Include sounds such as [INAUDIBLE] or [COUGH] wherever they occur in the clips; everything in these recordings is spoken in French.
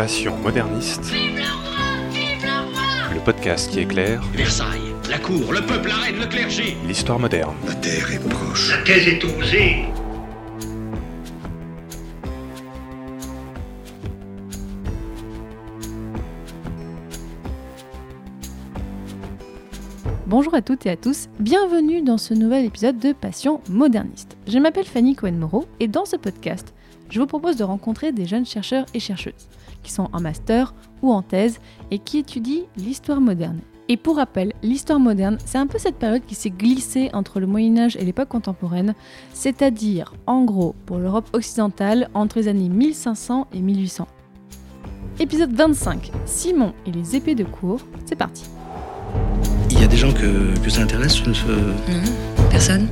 Passion moderniste. Vive le roi Vive le roi Le podcast qui éclaire Versailles, la cour, le peuple, la reine, le clergé. l'histoire moderne. La terre est proche. La thèse est osée. Bonjour à toutes et à tous, bienvenue dans ce nouvel épisode de Passion moderniste. Je m'appelle Fanny Cohen-Moreau et dans ce podcast, je vous propose de rencontrer des jeunes chercheurs et chercheuses qui sont en master ou en thèse et qui étudient l'histoire moderne. Et pour rappel, l'histoire moderne, c'est un peu cette période qui s'est glissée entre le Moyen Âge et l'époque contemporaine, c'est-à-dire, en gros, pour l'Europe occidentale, entre les années 1500 et 1800. Épisode 25, Simon et les épées de cour, c'est parti. Il y a des gens que, que ça intéresse ce- Non, personne?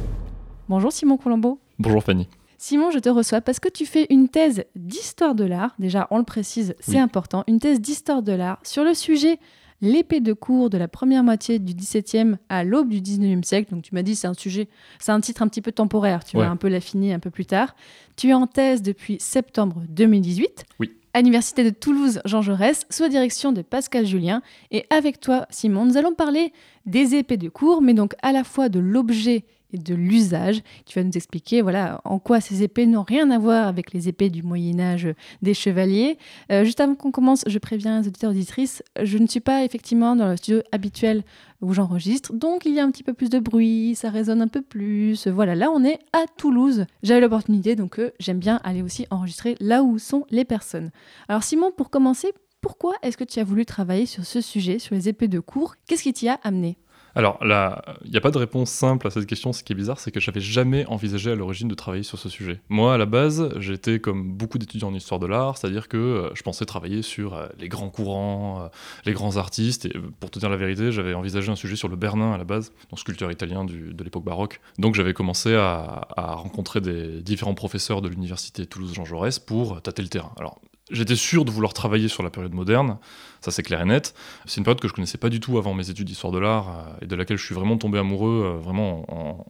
Bonjour Simon Colombo. Bonjour Fanny. Simon, je te reçois parce que tu fais une thèse d'histoire de l'art. Déjà, on le précise, c'est Oui. important. Une thèse d'histoire de l'art sur le sujet l'épée de cour de la première moitié du XVIIe à l'aube du XIXe siècle. Donc, tu m'as dit c'est un sujet, c'est un titre un petit peu temporaire. Tu Ouais. vas un peu l'affiner un peu plus tard. Tu es en thèse depuis septembre 2018. Oui. À l'Université de Toulouse Jean Jaurès, sous la direction de Pascal Julien. Et avec toi, Simon, nous allons parler des épées de cour, mais donc à la fois de l'objet et de l'usage. Tu vas nous expliquer voilà, en quoi ces épées n'ont rien à voir avec les épées du Moyen Âge des chevaliers. Euh, juste avant qu'on commence, je préviens les auditeurs auditrices, je ne suis pas effectivement dans le studio habituel où j'enregistre, donc il y a un petit peu plus de bruit, ça résonne un peu plus. Voilà, là on est à Toulouse. J'avais l'opportunité, donc euh, j'aime bien aller aussi enregistrer là où sont les personnes. Alors Simon, pour commencer, pourquoi est-ce que tu as voulu travailler sur ce sujet, sur les épées de cour? Qu'est-ce qui t'y a amené? Alors il n'y a pas de réponse simple à cette question. Ce qui est bizarre, c'est que j'avais jamais envisagé à l'origine de travailler sur ce sujet. Moi, à la base, j'étais comme beaucoup d'étudiants en histoire de l'art, c'est-à-dire que euh, je pensais travailler sur euh, les grands courants, euh, les grands artistes. Et pour te dire la vérité, j'avais envisagé un sujet sur le Bernin à la base, donc sculpteur italien de l'époque baroque. Donc j'avais commencé à, à rencontrer des différents professeurs de l'université Toulouse-Jean Jaurès pour tâter le terrain. Alors J'étais sûr de vouloir travailler sur la période moderne, ça c'est clair et net. C'est une période que je connaissais pas du tout avant mes études d'histoire de l'art euh, et de laquelle je suis vraiment tombé amoureux euh, vraiment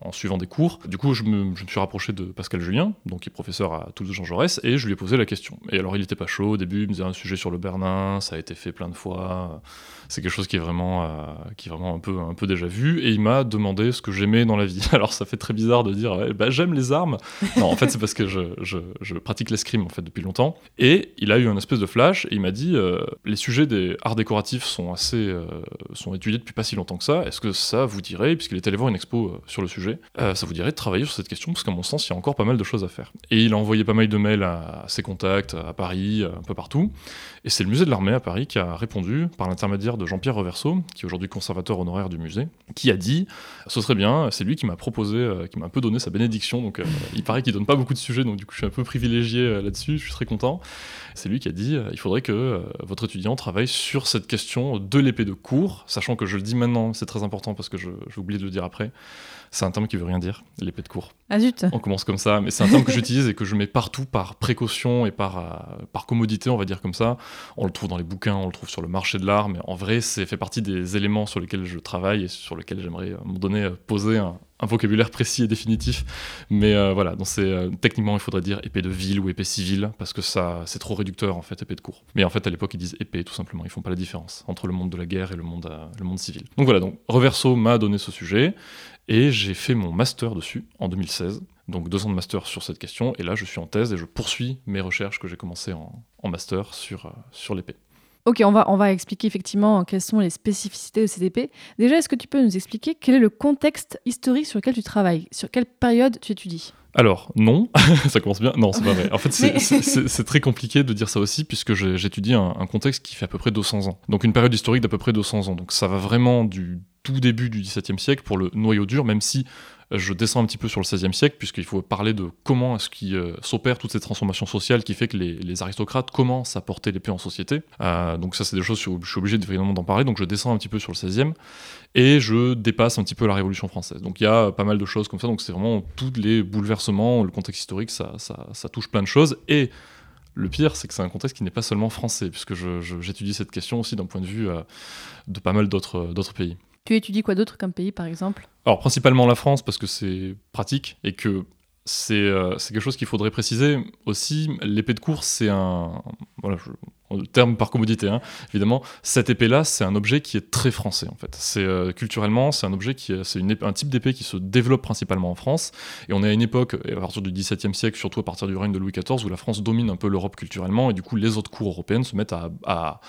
en, suivant des cours. Du coup, je me, suis rapproché de Pascal Julien, donc qui est professeur à Toulouse Jean Jaurès, et je lui ai posé la question. Et alors, il était pas chaud au début, il me disait un sujet sur le Bernin, ça a été fait plein de fois. C'est quelque chose qui est vraiment, euh, qui est vraiment un peu, un peu déjà vu. Et il m'a demandé ce que j'aimais dans la vie. [LAUGHS] Alors, ça fait très bizarre de dire, bah, j'aime les armes. Non, en fait, c'est parce que je, je, pratique l'escrime en fait depuis longtemps. Et il a eu un espèce de flash et il m'a dit euh, les sujets des arts décoratifs sont assez euh, sont étudiés depuis pas si longtemps que ça. Est-ce que ça vous dirait, puisqu'il est allé voir une expo sur le sujet, ça vous dirait de travailler sur cette question? Parce qu'à mon sens il y a encore pas mal de choses à faire. Et il a envoyé pas mal de mails à, ses contacts à Paris, un peu partout. Et c'est le musée de l'armée à Paris qui a répondu par l'intermédiaire de Jean-Pierre Reverso, qui est aujourd'hui conservateur honoraire du musée, qui a dit ce serait bien. C'est lui qui m'a proposé, euh, qui m'a un peu donné sa bénédiction. Donc euh, il paraît qu'il donne pas beaucoup de sujets, donc du coup je suis un peu privilégié euh, là-dessus. Je suis très content. C'est lui qui a dit il faudrait que votre étudiant travaille sur cette question de l'épée de cour, sachant que je le dis maintenant, c'est très important parce que je- j'ai oublié de le dire après. C'est un terme qui veut rien dire, l'épée de cour. Ah zut On commence comme ça, mais c'est un terme que [LAUGHS] j'utilise et que je mets partout par précaution et par, euh, par commodité, on va dire comme ça. On le trouve dans les bouquins, on le trouve sur le marché de l'art, mais en vrai, c'est fait partie des éléments sur lesquels je travaille et sur lesquels j'aimerais, à un moment donné, poser un, un vocabulaire précis et définitif. Mais euh, voilà, donc c'est euh, techniquement, il faudrait dire épée de ville ou épée civile, parce que ça, c'est trop réducteur, en fait, épée de cour. Mais en fait, à l'époque, ils disent épée, tout simplement. Ils font pas la différence entre le monde de la guerre et le monde, euh, le monde civil. Donc voilà, donc Reverso m'a donné ce sujet. Et j'ai fait mon master dessus en 2016. Donc deux ans de master sur cette question. Et là, je suis en thèse et je poursuis mes recherches que j'ai commencées en, master sur, euh, sur l'épée. Ok, on va, on va expliquer effectivement quelles sont les spécificités de épées. Déjà, est-ce que tu peux nous expliquer quel est le contexte historique sur lequel tu travailles? Sur quelle période tu étudies? Alors, non, [LAUGHS] ça commence bien. Non, c'est pas vrai. En fait, c'est- très compliqué de dire ça aussi, puisque j'étudie un, un contexte qui fait à peu près 200 ans. Donc, une période historique d'à peu près 200 ans. Donc, ça va vraiment du tout début du XVIIe siècle pour le noyau dur, même si je descends un petit peu sur le XVIe siècle, puisqu'il faut parler de comment est-ce qu'il euh, s'opère toutes ces transformations sociales qui fait que les, aristocrates commencent à porter l'épée en société. Euh, donc, ça, c'est des choses sur- je suis obligé évidemment d'en parler. Donc, je descends un petit peu sur le XVIe et je dépasse un petit peu la Révolution française. Donc il y a pas mal de choses comme ça, donc c'est vraiment tous les bouleversements, le contexte historique, ça, touche plein de choses. Et le pire, c'est que c'est un contexte qui n'est pas seulement français, puisque j'étudie cette question aussi d'un point de vue euh, de pas mal d'autres pays. Tu étudies quoi d'autre comme pays, par exemple? Alors principalement la France, parce que c'est pratique et que c'est euh, quelque chose qu'il faudrait préciser aussi. L'épée de course, c'est un. Voilà, je- terme par commodité, hein, évidemment, cette épée-là, c'est un objet qui est très français en fait. C'est euh, culturellement, c'est un objet qui, est- c'est un type d'épée qui se développe principalement en France. Et on est à une époque, à partir du XVIIe siècle, surtout à partir du règne de Louis XIV, où la France domine un peu l'Europe culturellement, et du coup, les autres cours européennes se mettent à,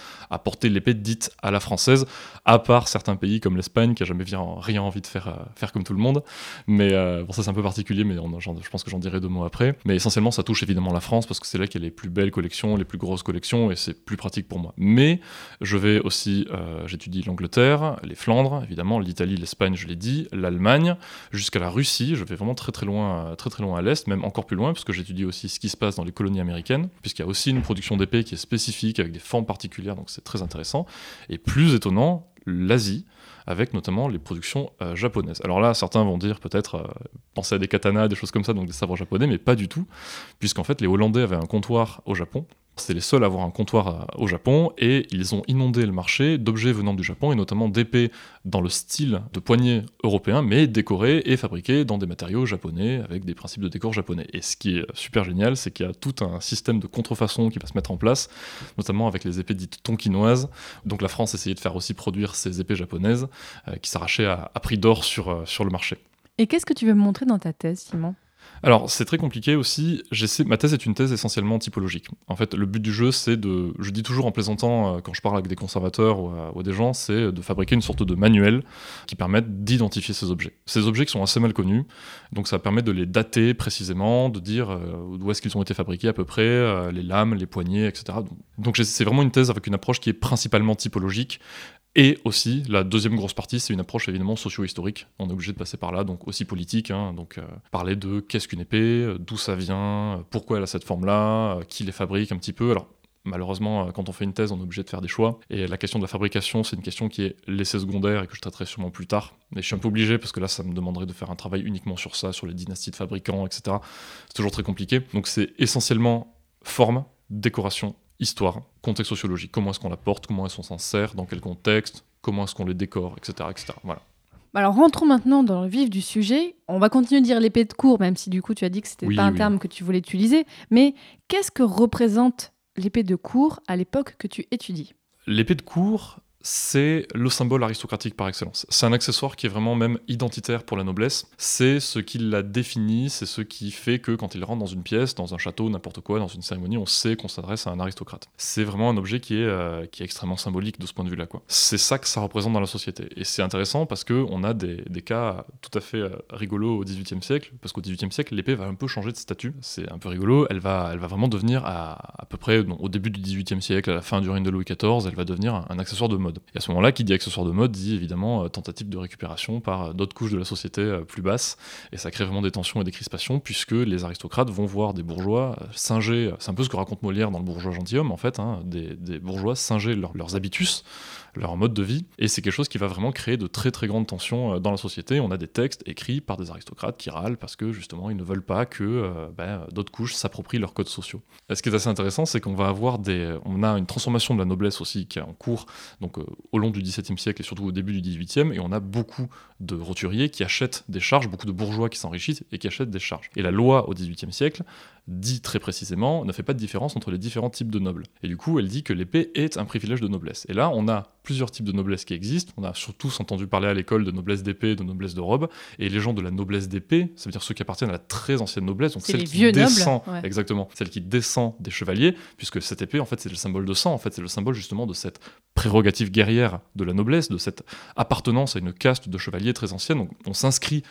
porter l'épée dite à la française, à part certains pays comme l'Espagne, qui a jamais rien envie de faire, euh, faire comme tout le monde. Mais euh, bon, ça c'est un peu particulier, mais je pense que j'en dirai deux mots après. Mais essentiellement, ça touche évidemment la France parce que c'est là qu'il y a les plus belles collections, les plus grosses collections, et c'est plus pratique pour moi. Mais je vais aussi, euh, j'étudie l'Angleterre, les Flandres, évidemment, l'Italie, l'Espagne, je l'ai dit, l'Allemagne, jusqu'à la Russie. Je vais vraiment très très loin, très très loin à l'est, même encore plus loin, parce que j'étudie aussi ce qui se passe dans les colonies américaines, puisqu'il y a aussi une production d'épées qui est spécifique avec des formes particulières, donc c'est très intéressant. Et plus étonnant, l'Asie avec notamment les productions euh, japonaises. Alors là, certains vont dire peut-être euh, penser à des katanas, des choses comme ça, donc des sabres japonais, mais pas du tout, puisqu'en fait les Hollandais avaient un comptoir au Japon. C'était les seuls à avoir un comptoir au Japon et ils ont inondé le marché d'objets venant du Japon et notamment d'épées dans le style de poignée européen, mais décorées et fabriquées dans des matériaux japonais avec des principes de décor japonais. Et ce qui est super génial, c'est qu'il y a tout un système de contrefaçon qui va se mettre en place, notamment avec les épées dites tonkinoises. Donc la France essayait de faire aussi produire ces épées japonaises euh, qui s'arrachaient à, à prix d'or sur, euh, sur le marché. Et qu'est-ce que tu veux me montrer dans ta thèse, Simon? Alors, c'est très compliqué aussi. Ma thèse est une thèse essentiellement typologique. En fait, le but du jeu, c'est de. Je dis toujours en plaisantant, euh, quand je parle avec des conservateurs ou, à- ou des gens, c'est de fabriquer une sorte de manuel qui permette d'identifier ces objets. Ces objets qui sont assez mal connus, donc ça permet de les dater précisément, de dire euh, d'où est-ce qu'ils ont été fabriqués à peu près, euh, les lames, les poignées, etc. Donc, c'est vraiment une thèse avec une approche qui est principalement typologique. Et aussi, la deuxième grosse partie, c'est une approche évidemment socio-historique. On est obligé de passer par là, donc aussi politique. hein, donc euh, parler de qu'est-ce qu'une épée, euh, d'où ça vient, euh, pourquoi elle a cette forme-là, qui les fabrique un petit peu. Alors malheureusement, quand on fait une thèse, on est obligé de faire des choix. Et la question de la fabrication, c'est une question qui est laissée secondaire et que je traiterai sûrement plus tard. Mais je suis un peu obligé parce que là, ça me demanderait de faire un travail uniquement sur ça, sur les dynasties de fabricants, etc. C'est toujours très compliqué. Donc c'est essentiellement forme, décoration, histoire, contexte sociologique. Comment est-ce qu'on la porte, comment est-ce qu'on s'en sert, dans quel contexte, comment est-ce qu'on les décore, etc. etc. Voilà. Alors rentrons maintenant dans le vif du sujet. On va continuer de dire l'épée de cour, même si du coup tu as dit que c'était Oui, pas un oui. terme que tu voulais utiliser. Mais qu'est-ce que représente l'épée de cour à l'époque que tu étudies? L'épée de cour, c'est le symbole aristocratique par excellence. C'est un accessoire qui est vraiment même identitaire pour la noblesse. C'est ce qui la définit, c'est ce qui fait que quand il rentre dans une pièce, dans un château, n'importe quoi, dans une cérémonie, on sait qu'on s'adresse à un aristocrate. C'est vraiment un objet qui est, euh, qui est extrêmement symbolique de ce point de vue-là. C'est ça que ça représente dans la société. Et c'est intéressant parce qu'on a des, des cas tout à fait euh, rigolos au XVIIIe siècle, parce qu'au XVIIIe siècle, l'épée va un peu changer de statut. C'est un peu rigolo. Elle va, elle va vraiment devenir, à, à peu près au début du XVIIIe siècle, à la fin du règne de Louis XIV, elle va devenir un accessoire de mode. Et à ce moment-là, qui dit accessoire de mode dit évidemment euh, tentative de récupération par euh, d'autres couches de la société euh, plus basses. Et ça crée vraiment des tensions et des crispations, puisque les aristocrates vont voir des bourgeois singer, c'est un peu ce que raconte Molière dans le bourgeois gentilhomme en fait, hein, des, bourgeois singer leur- leurs habitus, leur mode de vie. Et c'est quelque chose qui va vraiment créer de très très grandes tensions euh, dans la société. On a des textes écrits par des aristocrates qui râlent parce que justement ils ne veulent pas que euh, ben, d'autres couches s'approprient leurs codes sociaux. Ce qui est assez intéressant, c'est qu'on va avoir des, on a une transformation de la noblesse aussi qui est en cours, donc euh, au long du XVIIe siècle et surtout au début du XVIIIe, et on a beaucoup de roturiers qui achètent des charges, beaucoup de bourgeois qui s'enrichissent et qui achètent des charges. Et la loi au XVIIIe siècle dit très précisément, ne fait pas de différence entre les différents types de nobles. Et du coup, elle dit que l'épée est un privilège de noblesse. Et là, on a plusieurs types de noblesse qui existent. On a surtout entendu parler à l'école de noblesse d'épée, de noblesse de robe. Et les gens de la noblesse d'épée, ça veut dire ceux qui appartiennent à la très ancienne noblesse, donc celle les qui vieux nobles, descend, ouais. exactement, celle qui descend des chevaliers, puisque cette épée, en fait, c'est le symbole de sang. En fait, c'est le symbole justement de cette prérogative guerrière de la noblesse, de cette appartenance à une caste de chevaliers très ancienne. Donc, on s'inscrit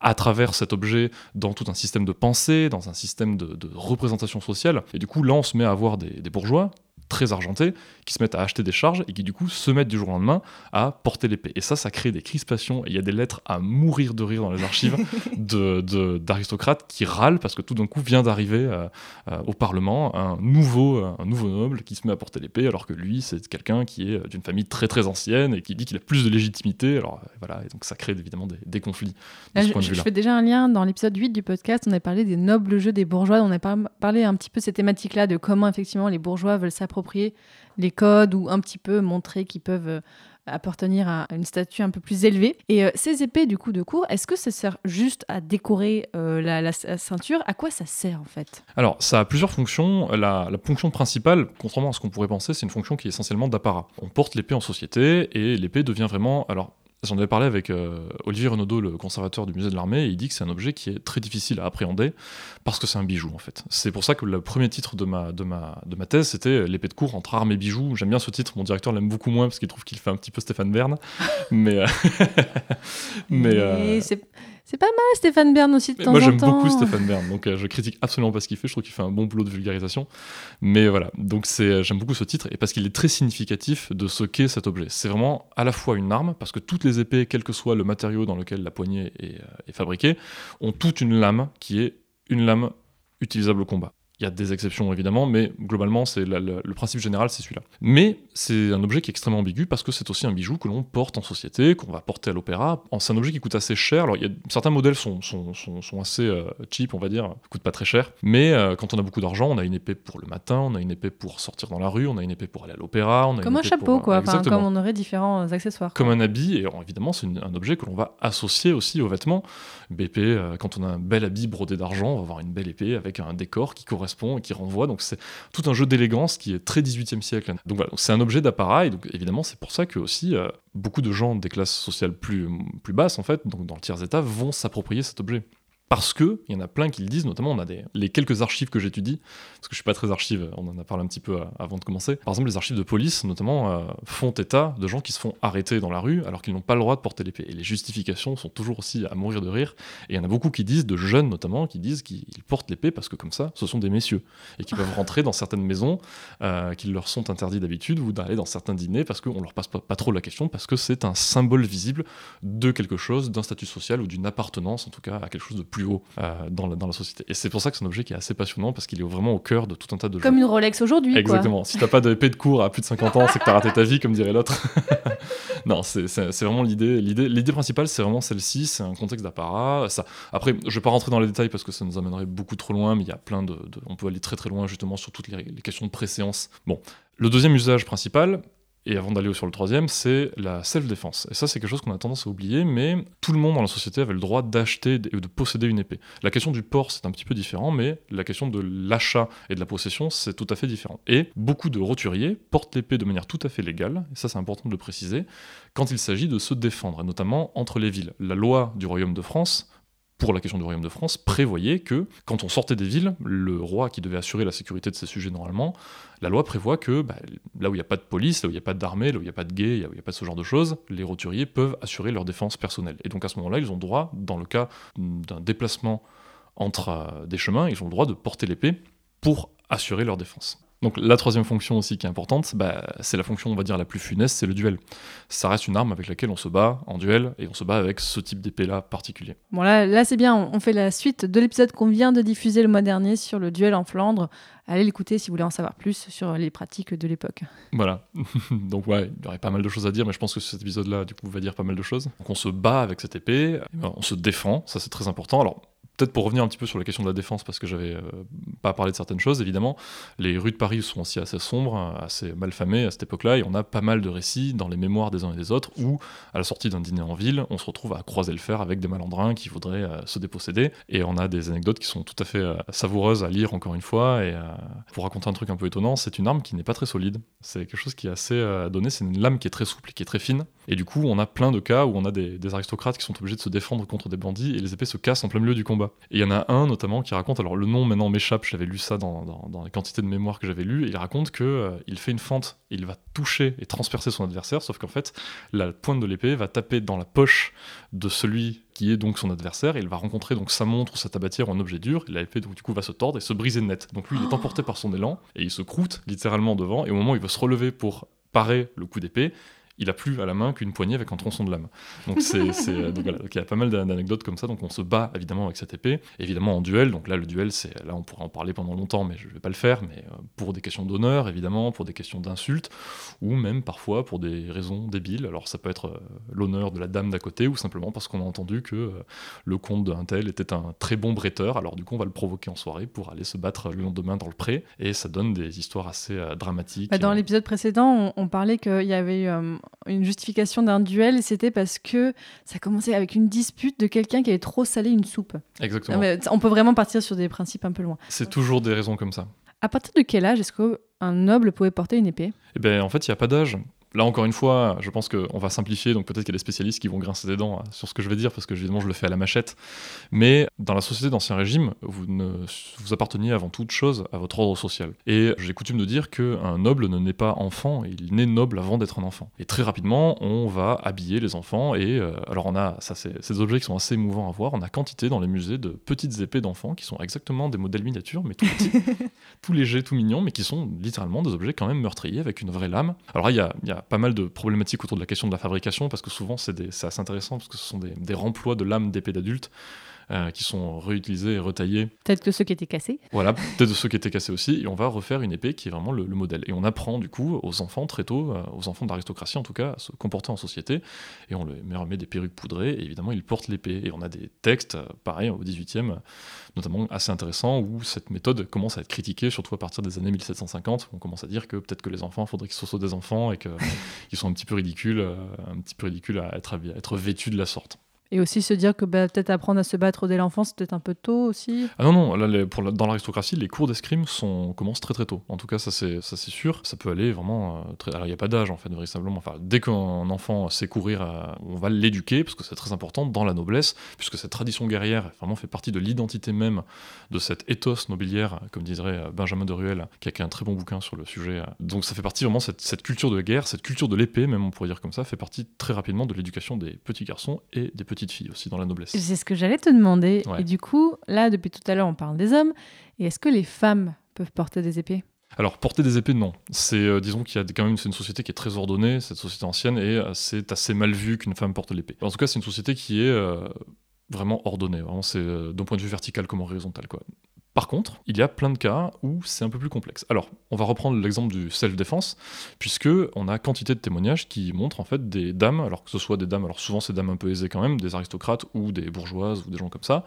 à travers cet objet dans tout un système de pensée, dans un système de, représentation sociale. Et du coup, là, on se met à avoir des bourgeois très argentés qui se mettent à acheter des charges et qui du coup se mettent du jour au lendemain à porter l'épée. Et ça, ça crée des crispations. Et il y a des lettres à mourir de rire dans les archives [LAUGHS] de- de- d'aristocrates qui râlent parce que tout d'un coup vient d'arriver euh, euh, au Parlement un nouveau, un nouveau noble qui se met à porter l'épée alors que lui, c'est quelqu'un qui est d'une famille très très ancienne et qui dit qu'il a plus de légitimité. Alors euh, voilà, et donc ça crée évidemment des, des conflits de Là, ce je, point de je vue-là. fais déjà un lien dans l'épisode 8 du podcast. On a parlé des nobles jeux des bourgeois. On a par- parlé un petit peu de ces thématiques-là, de comment effectivement les bourgeois veulent s'approprier les codes ou un petit peu montrer qu'ils peuvent appartenir à une statue un peu plus élevée. Et euh, ces épées du coup de cours, est-ce que ça sert juste à décorer euh, la ceinture? À quoi ça sert en fait? Alors, ça a plusieurs fonctions. La, la fonction principale, contrairement à ce qu'on pourrait penser, c'est une fonction qui est essentiellement d'apparat. On porte l'épée en société et l'épée devient vraiment. Alors, j'en avais parlé avec euh, Olivier Renaudot, le conservateur du musée de l'armée, et il dit que c'est un objet qui est très difficile à appréhender parce que c'est un bijou en fait. C'est pour ça que le premier titre de ma, de ma, de ma thèse, c'était l'épée de cour entre armes et bijoux. J'aime bien ce titre, mon directeur l'aime beaucoup moins parce qu'il trouve qu'il fait un petit peu Stéphane Bern. [LAUGHS] mais. euh, [LAUGHS] mais euh, Et c'est pas mal Stéphane Bern aussi de mais temps moi en j'aime temps. beaucoup Stéphane Bern, donc euh, je critique absolument pas ce qu'il fait, je trouve qu'il fait un bon boulot de vulgarisation. Mais voilà, donc c'est euh, j'aime beaucoup ce titre et parce qu'il est très significatif de ce qu'est cet objet. C'est vraiment à la fois une arme, parce que toutes les épées, quel que soit le matériau dans lequel la poignée est, euh, est fabriquée, ont toute une lame qui est une lame utilisable au combat. Il y a des exceptions évidemment, mais globalement, c'est le principe général, c'est celui-là. Mais c'est un objet qui est extrêmement ambigu parce que c'est aussi un bijou que l'on porte en société, qu'on va porter à l'opéra. C'est un objet qui coûte assez cher. Alors, il y a, certains modèles sont, sont, sont, sont assez euh, cheap, on va dire, coûtent pas très cher. Mais euh, quand on a beaucoup d'argent, on a une épée pour le matin, on a une épée pour sortir dans la rue, on a une épée pour aller à l'opéra, Comme une un chapeau pour- quoi, enfin, comme on aurait différents euh, accessoires. comme un habit, et alors, évidemment c'est un objet que l'on va associer aussi aux vêtements. BP, euh, quand on a un bel habit brodé d'argent, on va avoir une belle épée avec un décor qui correspond et qui renvoie, donc c'est tout un jeu d'élégance qui est très 18e siècle. Donc voilà, c'est un objet d'appareil, donc évidemment c'est pour ça que aussi euh, beaucoup de gens des classes sociales plus, plus basses en fait, donc dans le tiers état, vont s'approprier cet objet. Parce que il y en a plein qui le disent, notamment on a les quelques archives que j'étudie, parce que je suis pas très archive, on en a parlé un petit peu euh, avant de commencer. Par exemple, les archives de police, notamment, euh, font état de gens qui se font arrêter dans la rue alors qu'ils n'ont pas le droit de porter l'épée. Et les justifications sont toujours aussi à mourir de rire. Et il y en a beaucoup qui disent, de jeunes notamment, qui disent qu'ils portent l'épée parce que comme ça, ce sont des messieurs et qui peuvent rentrer dans certaines maisons euh, qui leur sont interdits d'habitude ou d'aller dans certains dîners parce qu'on leur passe pas, pas trop la question parce que c'est un symbole visible de quelque chose, d'un statut social ou d'une appartenance en tout cas à quelque chose de plus haut euh, dans, la, dans la société. Et c'est pour ça que c'est un objet qui est assez passionnant parce qu'il est vraiment au cœur de tout un tas de Comme jeux. une Rolex aujourd'hui quoi. Exactement. Si t'as pas d'épée de cours à plus de 50 ans, c'est que t'as raté ta vie, comme dirait l'autre. [LAUGHS] non, c'est vraiment l'idée. L'idée l'idée principale, c'est vraiment celle-ci. C'est un contexte d'apparat. Ça... Après, je vais pas rentrer dans les détails parce que ça nous amènerait beaucoup trop loin, mais il y a plein de, de- On peut aller très très loin justement sur toutes les, les questions de préséance. Bon. Le deuxième usage principal, et avant d'aller sur le troisième, c'est la self-défense. Et ça, c'est quelque chose qu'on a tendance à oublier, mais tout le monde dans la société avait le droit d'acheter ou de posséder une épée. La question du port, c'est un petit peu différent, mais la question de l'achat et de la possession, c'est tout à fait différent. Et beaucoup de roturiers portent l'épée de manière tout à fait légale, et ça c'est important de le préciser, quand il s'agit de se défendre, et notamment entre les villes. La loi du Royaume de France pour la question du Royaume de France, prévoyait que quand on sortait des villes, le roi qui devait assurer la sécurité de ses sujets normalement, la loi prévoit que bah, là où il n'y a pas de police, là où il n'y a pas d'armée, là où il n'y a pas de guet, là où il n'y a pas ce genre de choses, les roturiers peuvent assurer leur défense personnelle. Et donc à ce moment-là, ils ont droit, dans le cas d'un déplacement entre euh, des chemins, ils ont le droit de porter l'épée pour assurer leur défense. Donc la troisième fonction aussi qui est importante, bah, c'est la fonction on va dire la plus funeste, c'est le duel. Ça reste une arme avec laquelle on se bat en duel et on se bat avec ce type d'épée là particulier. Bon là, là c'est bien, on fait la suite de l'épisode qu'on vient de diffuser le mois dernier sur le duel en Flandre. Allez l'écouter si vous voulez en savoir plus sur les pratiques de l'époque. Voilà. [LAUGHS] Donc ouais, il y aurait pas mal de choses à dire, mais je pense que cet épisode-là, du coup, va dire pas mal de choses. Donc on se bat avec cette épée, ben, on se défend, ça c'est très important. Alors peut-être pour revenir un petit peu sur la question de la défense, parce que j'avais euh, pas parlé de certaines choses, évidemment, les rues de Paris sont aussi assez sombres, assez malfamées à cette époque-là, et on a pas mal de récits dans les mémoires des uns et des autres où, à la sortie d'un dîner en ville, on se retrouve à croiser le fer avec des malandrins qui voudraient euh, se déposséder, et on a des anecdotes qui sont tout à fait euh, savoureuses à lire encore une fois, et pour raconter un truc un peu étonnant, c'est une arme qui n'est pas très solide, c'est quelque chose qui est assez donné, c'est une lame qui est très souple, qui est très fine, et du coup on a plein de cas où on a des, des aristocrates qui sont obligés de se défendre contre des bandits, et les épées se cassent en plein milieu du combat. Et il y en a un notamment qui raconte, alors le nom maintenant m'échappe, j'avais lu ça dans, dans, dans les quantités de mémoires que j'avais et il raconte que euh, il fait une fente, il va toucher et transpercer son adversaire, sauf qu'en fait la pointe de l'épée va taper dans la poche de celui qui est donc son adversaire, et il va rencontrer donc sa montre ou sa tabatière ou un objet dur, et l'épée donc du coup va se tordre et se briser net. Donc lui il est emporté par son élan, et il se croûte littéralement devant, et au moment où il veut se relever pour parer le coup d'épée, il a plus à la main qu'une poignée avec un tronçon de lame. Donc c'est c'est- donc voilà, donc il y a pas mal d'an- d'anecdotes comme ça. Donc on se bat évidemment avec cette épée, évidemment en duel. Donc là le duel c'est là on pourrait en parler pendant longtemps, mais je vais pas le faire. Mais euh, pour des questions d'honneur évidemment, pour des questions d'insultes, ou même parfois pour des raisons débiles. Alors ça peut être euh, l'honneur de la dame d'à côté, ou simplement parce qu'on a entendu que euh, le comte d'un tel était un très bon bretteur. Alors du coup on va le provoquer en soirée pour aller se battre le lendemain dans le pré, et ça donne des histoires assez euh, dramatiques. Bah, dans Euh, l'épisode précédent, on, on parlait qu'il y avait eu euh, une justification d'un duel, c'était parce que ça commençait avec une dispute de quelqu'un qui avait trop salé une soupe. Exactement. Non, mais on peut vraiment partir sur des principes un peu loin. C'est toujours des raisons comme ça. À partir de quel âge est-ce qu'un noble pouvait porter une épée? Eh ben, en fait, il n'y a pas d'âge. Là, encore une fois, je pense qu'on va simplifier, donc peut-être qu'il y a des spécialistes qui vont grincer des dents euh, sur ce que je vais dire, parce que évidemment, je le fais à la machette. Mais dans la société d'Ancien Régime, vous, ne, vous apparteniez avant toute chose à votre ordre social. Et j'ai coutume de dire qu'un noble ne naît pas enfant, il naît noble avant d'être un enfant. Et très rapidement, on va habiller les enfants, et euh, alors on a, ça c'est ces objets qui sont assez émouvants à voir, on a quantité dans les musées de petites épées d'enfants qui sont exactement des modèles miniatures, mais tout petits, [LAUGHS] tout légers, tout mignons, mais qui sont littéralement des objets quand même meurtriers avec une vraie lame. Alors là, il y a, il y a pas mal de problématiques autour de la question de la fabrication, parce que souvent c'est assez intéressant, parce que ce sont des, des remplois de lames d'épées d'adultes euh, qui sont réutilisés et retaillés Peut-être que ceux qui étaient cassés. voilà, peut-être ceux qui étaient cassés aussi, et on va refaire une épée qui est vraiment le, le modèle. Et on apprend du coup aux enfants très tôt, euh, aux enfants d'aristocratie en tout cas, à se comporter en société, et on leur met des perruques poudrées, et évidemment ils portent l'épée. Et on a des textes, euh, pareil, au 18e, euh, notamment assez intéressants, où cette méthode commence à être critiquée, surtout à partir des années 1750. On commence à dire que peut-être que les enfants, il faudrait qu'ils soient des enfants, et qu'ils [LAUGHS] sont un petit peu ridicules, euh, un petit peu ridicules à être, habi- à être vêtus de la sorte. Et aussi se dire que bah, peut-être apprendre à se battre dès l'enfance, c'est peut-être un peu tôt aussi. Ah non, non, là, dans l'aristocratie, les cours d'escrime sont, commencent très très tôt. En tout cas, ça c'est ça, c'est sûr. Ça peut aller vraiment euh. Alors, il n'y a pas d'âge en fait, véritablement. Enfin, dès qu'un enfant sait courir, euh, on va l'éduquer, parce que c'est très important dans la noblesse, puisque cette tradition guerrière vraiment fait partie de l'identité même de cette éthos nobiliaire, comme dirait euh, Benjamin de Ruel, qui a écrit un très bon bouquin sur le sujet. Donc, ça fait partie vraiment, cette, cette culture de la guerre, cette culture de l'épée, même on pourrait dire comme ça, fait partie très rapidement de l'éducation des petits garçons et des filles aussi dans la noblesse. C'est ce que j'allais te demander. Ouais. Et du coup, là, depuis tout à l'heure, on parle des hommes. Et est-ce que les femmes peuvent porter des épées? Alors, porter des épées, non. C'est, euh, disons qu'il y a quand même une société qui est très ordonnée, cette société ancienne, et euh, c'est assez mal vu qu'une femme porte l'épée. En tout cas, c'est une société qui est euh, vraiment ordonnée. Vraiment, c'est euh, d'un point de vue vertical comme horizontal, quoi. Par contre, il y a plein de cas où c'est un peu plus complexe. Alors, on va reprendre l'exemple du self-défense, puisque on a quantité de témoignages qui montrent en fait des dames, alors que ce soit des dames, alors souvent des dames un peu aisées quand même, des aristocrates ou des bourgeoises ou des gens comme ça,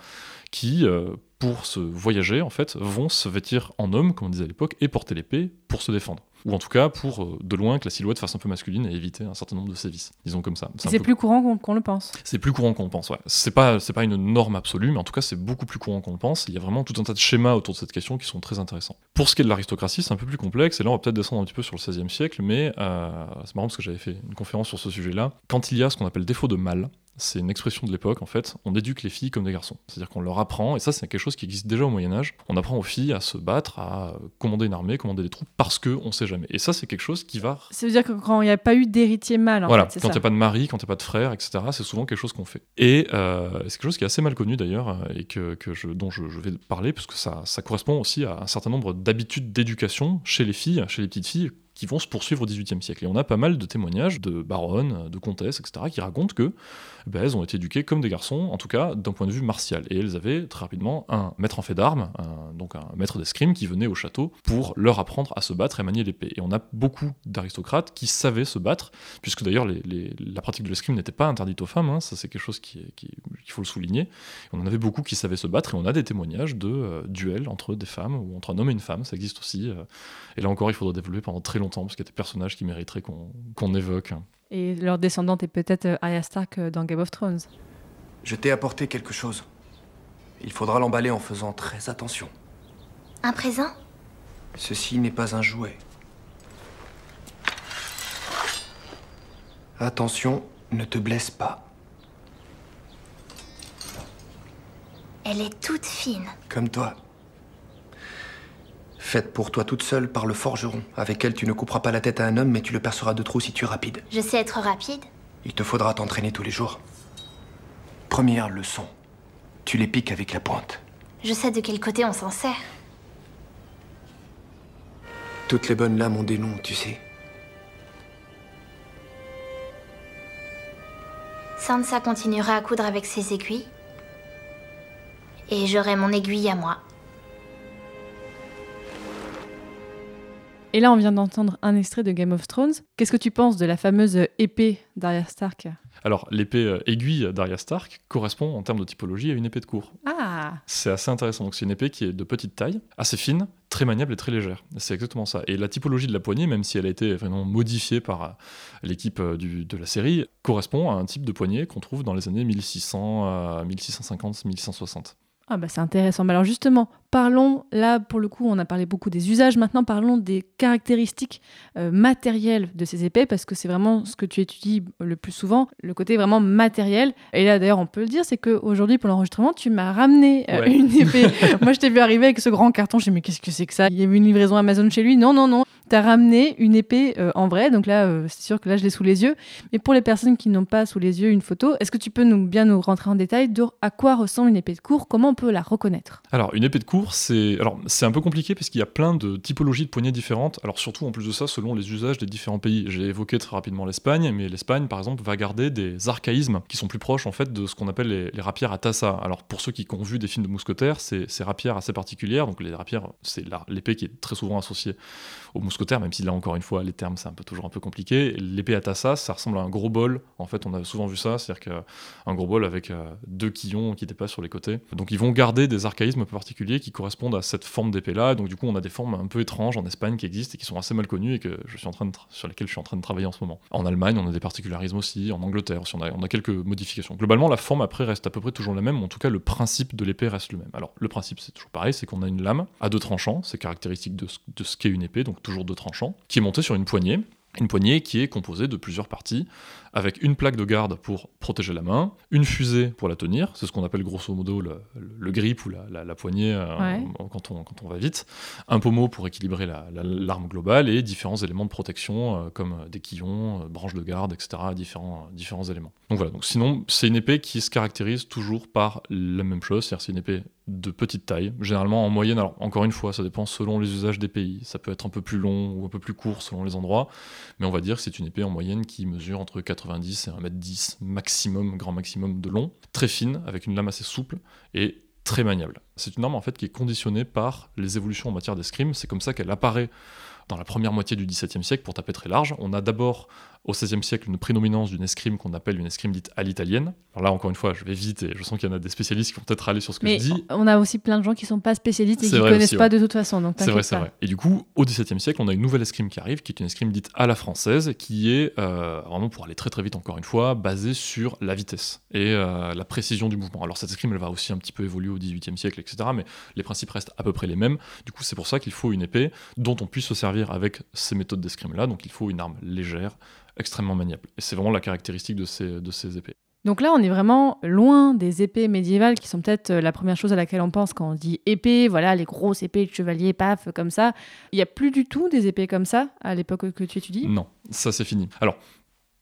qui, euh, pour se voyager, en fait, vont se vêtir en homme, comme on disait à l'époque, et porter l'épée pour se défendre. Ou en tout cas, pour euh, de loin que la silhouette fasse un peu masculine et éviter un certain nombre de sévices. Disons comme ça. C'est peu- plus courant qu'on le pense. c'est plus courant qu'on le pense, ouais. C'est pas, pas une norme absolue, mais en tout cas, c'est beaucoup plus courant qu'on le pense. Il y a vraiment tout un tas de schémas autour de cette question qui sont très intéressants. Pour ce qui est de l'aristocratie, c'est un peu plus complexe, et là, on va peut-être descendre un petit peu sur le XVIe siècle, mais euh, c'est marrant parce que j'avais fait une conférence sur ce sujet-là. Quand il y a ce qu'on appelle défaut de mal, c'est une expression de l'époque, en fait, on éduque les filles comme des garçons. C'est-à-dire qu'on leur apprend, et ça, c'est quelque chose qui existe déjà au Moyen-Âge, on apprend aux filles à se battre, à commander une armée, commander des troupes, parce qu'on sait jamais. Et ça, c'est quelque chose qui va Ça veut dire que quand il n'y a pas eu d'héritier mâle, en voilà, fait, quand il n'y a pas de mari, quand il n'y a pas de frère, etc., c'est souvent quelque chose qu'on fait. Et euh, c'est quelque chose qui est assez mal connu d'ailleurs, euh, et que, que je, dont je, je vais parler, puisque ça, ça correspond aussi à un certain nombre d'habitudes d'éducation chez les filles, chez les petites filles, qui vont se poursuivre au XVIIIe siècle. Et on a pas mal de témoignages de baronnes, de comtesses, etc., qui racontent que ben, elles ont été éduquées comme des garçons, en tout cas d'un point de vue martial. Et elles avaient très rapidement un maître en fait d'armes, donc un maître d'escrime qui venait au château pour leur apprendre à se battre et manier l'épée. Et on a beaucoup d'aristocrates qui savaient se battre, puisque d'ailleurs la pratique de l'escrime n'était pas interdite aux femmes, hein, ça c'est quelque chose qui est- qui- qu'il faut le souligner. On en avait beaucoup qui savaient se battre et on a des témoignages de euh, duels entre des femmes ou entre un homme et une femme, ça existe aussi. euh. et là encore, il faudra développer pendant très longtemps parce qu'il y a des personnages qui mériteraient qu'on qu'on évoque. Et leur descendante est peut-être euh, Arya Stark euh, dans Game of Thrones. Je t'ai apporté quelque chose. Il faudra l'emballer en faisant très attention. Un présent? Ceci n'est pas un jouet. Attention, ne te blesse pas. Elle est toute fine. Comme toi. Faite pour toi toute seule par le forgeron. Avec elle, tu ne couperas pas la tête à un homme, mais tu le perceras de trous si tu es rapide. Je sais être rapide. Il te faudra t'entraîner tous les jours. Première leçon. Tu les piques avec la pointe. Je sais de quel côté on s'en sert. Toutes les bonnes lames ont des noms, tu sais. Sansa continuera à coudre avec ses aiguilles. Et j'aurai mon aiguille à moi. Et là, on vient d'entendre un extrait de Game of Thrones. Qu'est-ce que tu penses de la fameuse épée d'Arya Stark? Alors, l'épée euh, aiguille d'Arya Stark correspond en termes de typologie à une épée de cour. Ah C'est assez intéressant. Donc, c'est une épée qui est de petite taille, assez fine, très maniable et très légère. C'est exactement ça. Et la typologie de la poignée, même si elle a été vraiment modifiée par euh, l'équipe euh, de la série, correspond à un type de poignée qu'on trouve dans les années 1600 à 1650, 1660. Ah bah c'est intéressant. Mais alors justement, parlons, là pour le coup on a parlé beaucoup des usages, maintenant parlons des caractéristiques euh, matérielles de ces épées, parce que c'est vraiment ce que tu étudies le plus souvent, le côté vraiment matériel. Et là d'ailleurs on peut le dire, c'est qu'aujourd'hui pour l'enregistrement tu m'as ramené euh, Ouais. une épée. [LAUGHS] Moi je t'ai vu arriver avec ce grand carton, j'ai dit mais qu'est-ce que c'est que ça? Il y avait une livraison Amazon chez lui? Non, non, non. T'as ramené une épée euh, en vrai, donc là euh, c'est sûr que là je l'ai sous les yeux. Mais pour les personnes qui n'ont pas sous les yeux une photo, est-ce que tu peux nous bien nous rentrer en détail de à quoi ressemble une épée de cour? Comment on peut la reconnaître? Alors, une épée de cour, c'est c'est un peu compliqué parce qu'il y a plein de typologies de poignées différentes. Alors surtout en plus de ça, selon les usages des différents pays. J'ai évoqué très rapidement l'Espagne, mais l'Espagne, par exemple, va garder des archaïsmes qui sont plus proches en fait de ce qu'on appelle les, les rapières à tassa. Alors pour ceux qui ont vu des films de mousquetaires, c'est ces rapières assez particulières. Donc les rapières, c'est l'épée qui est très souvent associée aux mousquetaires, même si là encore une fois les termes c'est un peu toujours un peu compliqué. L'épée à tassa, ça ressemble à un gros bol. En fait, on a souvent vu ça, c'est-à-dire qu'un gros bol avec euh, deux quillons qui dépassent sur les côtés. Donc ils vont garder des archaïsmes un peu particuliers qui correspondent à cette forme d'épée-là. Donc du coup, on a des formes un peu étranges en Espagne qui existent et qui sont assez mal connues et que je suis en train de sur lesquelles je suis en train de travailler en ce moment. En Allemagne, on a des particularismes aussi. En Angleterre on a, quelques modifications. Globalement, la forme après reste à peu près toujours la même. En tout cas, le principe de l'épée reste le même. Alors le principe, c'est toujours pareil, c'est qu'on a une lame à deux tranchants. C'est caractéristique de ce, qu'est une épée, toujours deux tranchants, qui est montée sur une poignée. Une poignée qui est composée de plusieurs parties, avec une plaque de garde pour protéger la main, une fusée pour la tenir, c'est ce qu'on appelle grosso modo le, le- le grip ou la, la- la poignée euh, Ouais. quand, on, quand on va vite, un pommeau pour équilibrer la- la- l'arme globale et différents éléments de protection euh, comme des quillons, euh, branches de garde, etc. Différents, différents éléments. Donc voilà, donc sinon c'est une épée qui se caractérise toujours par la même chose, c'est-à-dire c'est une épée de petite taille, généralement en moyenne, alors encore une fois ça dépend selon les usages des pays, ça peut être un peu plus long ou un peu plus court selon les endroits, mais on va dire que c'est une épée en moyenne qui mesure entre 90 et 1m10 maximum, grand maximum de long, très fine, avec une lame assez souple et très maniable. C'est une arme en fait qui est conditionnée par les évolutions en matière d'escrime, c'est comme ça qu'elle apparaît dans la première moitié du XVIIe siècle pour taper très large. On a d'abord au XVIe siècle une prédominance d'une escrime qu'on appelle une escrime dite à l'italienne. Alors là encore une fois, je vais vite et je sens qu'il y en a des spécialistes qui vont peut-être aller sur ce que Mais je dis. on a aussi plein de gens qui sont pas spécialistes et qui vrai connaissent aussi, pas ouais. de toute façon. Donc C'est vrai, c'est vrai. Et du coup, au XVIIe siècle, on a une nouvelle escrime qui arrive, qui est une escrime dite à la française, qui est euh, vraiment pour aller très très vite encore une fois, basée sur la vitesse et euh, la précision du mouvement. Alors cette escrime, elle va aussi un petit peu évoluer au XVIIIe siècle, etc. Mais les principes restent à peu près les mêmes. Du coup, c'est pour ça qu'il faut une épée dont on puisse se servir avec ces méthodes d'escrime-là. Donc il faut une arme légère, extrêmement maniable. Et c'est vraiment la caractéristique de ces, de ces épées. Donc là, on est vraiment loin des épées médiévales qui sont peut-être euh, la première chose à laquelle on pense quand on dit épée, voilà, les grosses épées de chevalier, paf, comme ça. Il n'y a plus du tout des épées comme ça à l'époque que tu étudies? Non, ça c'est fini. Alors,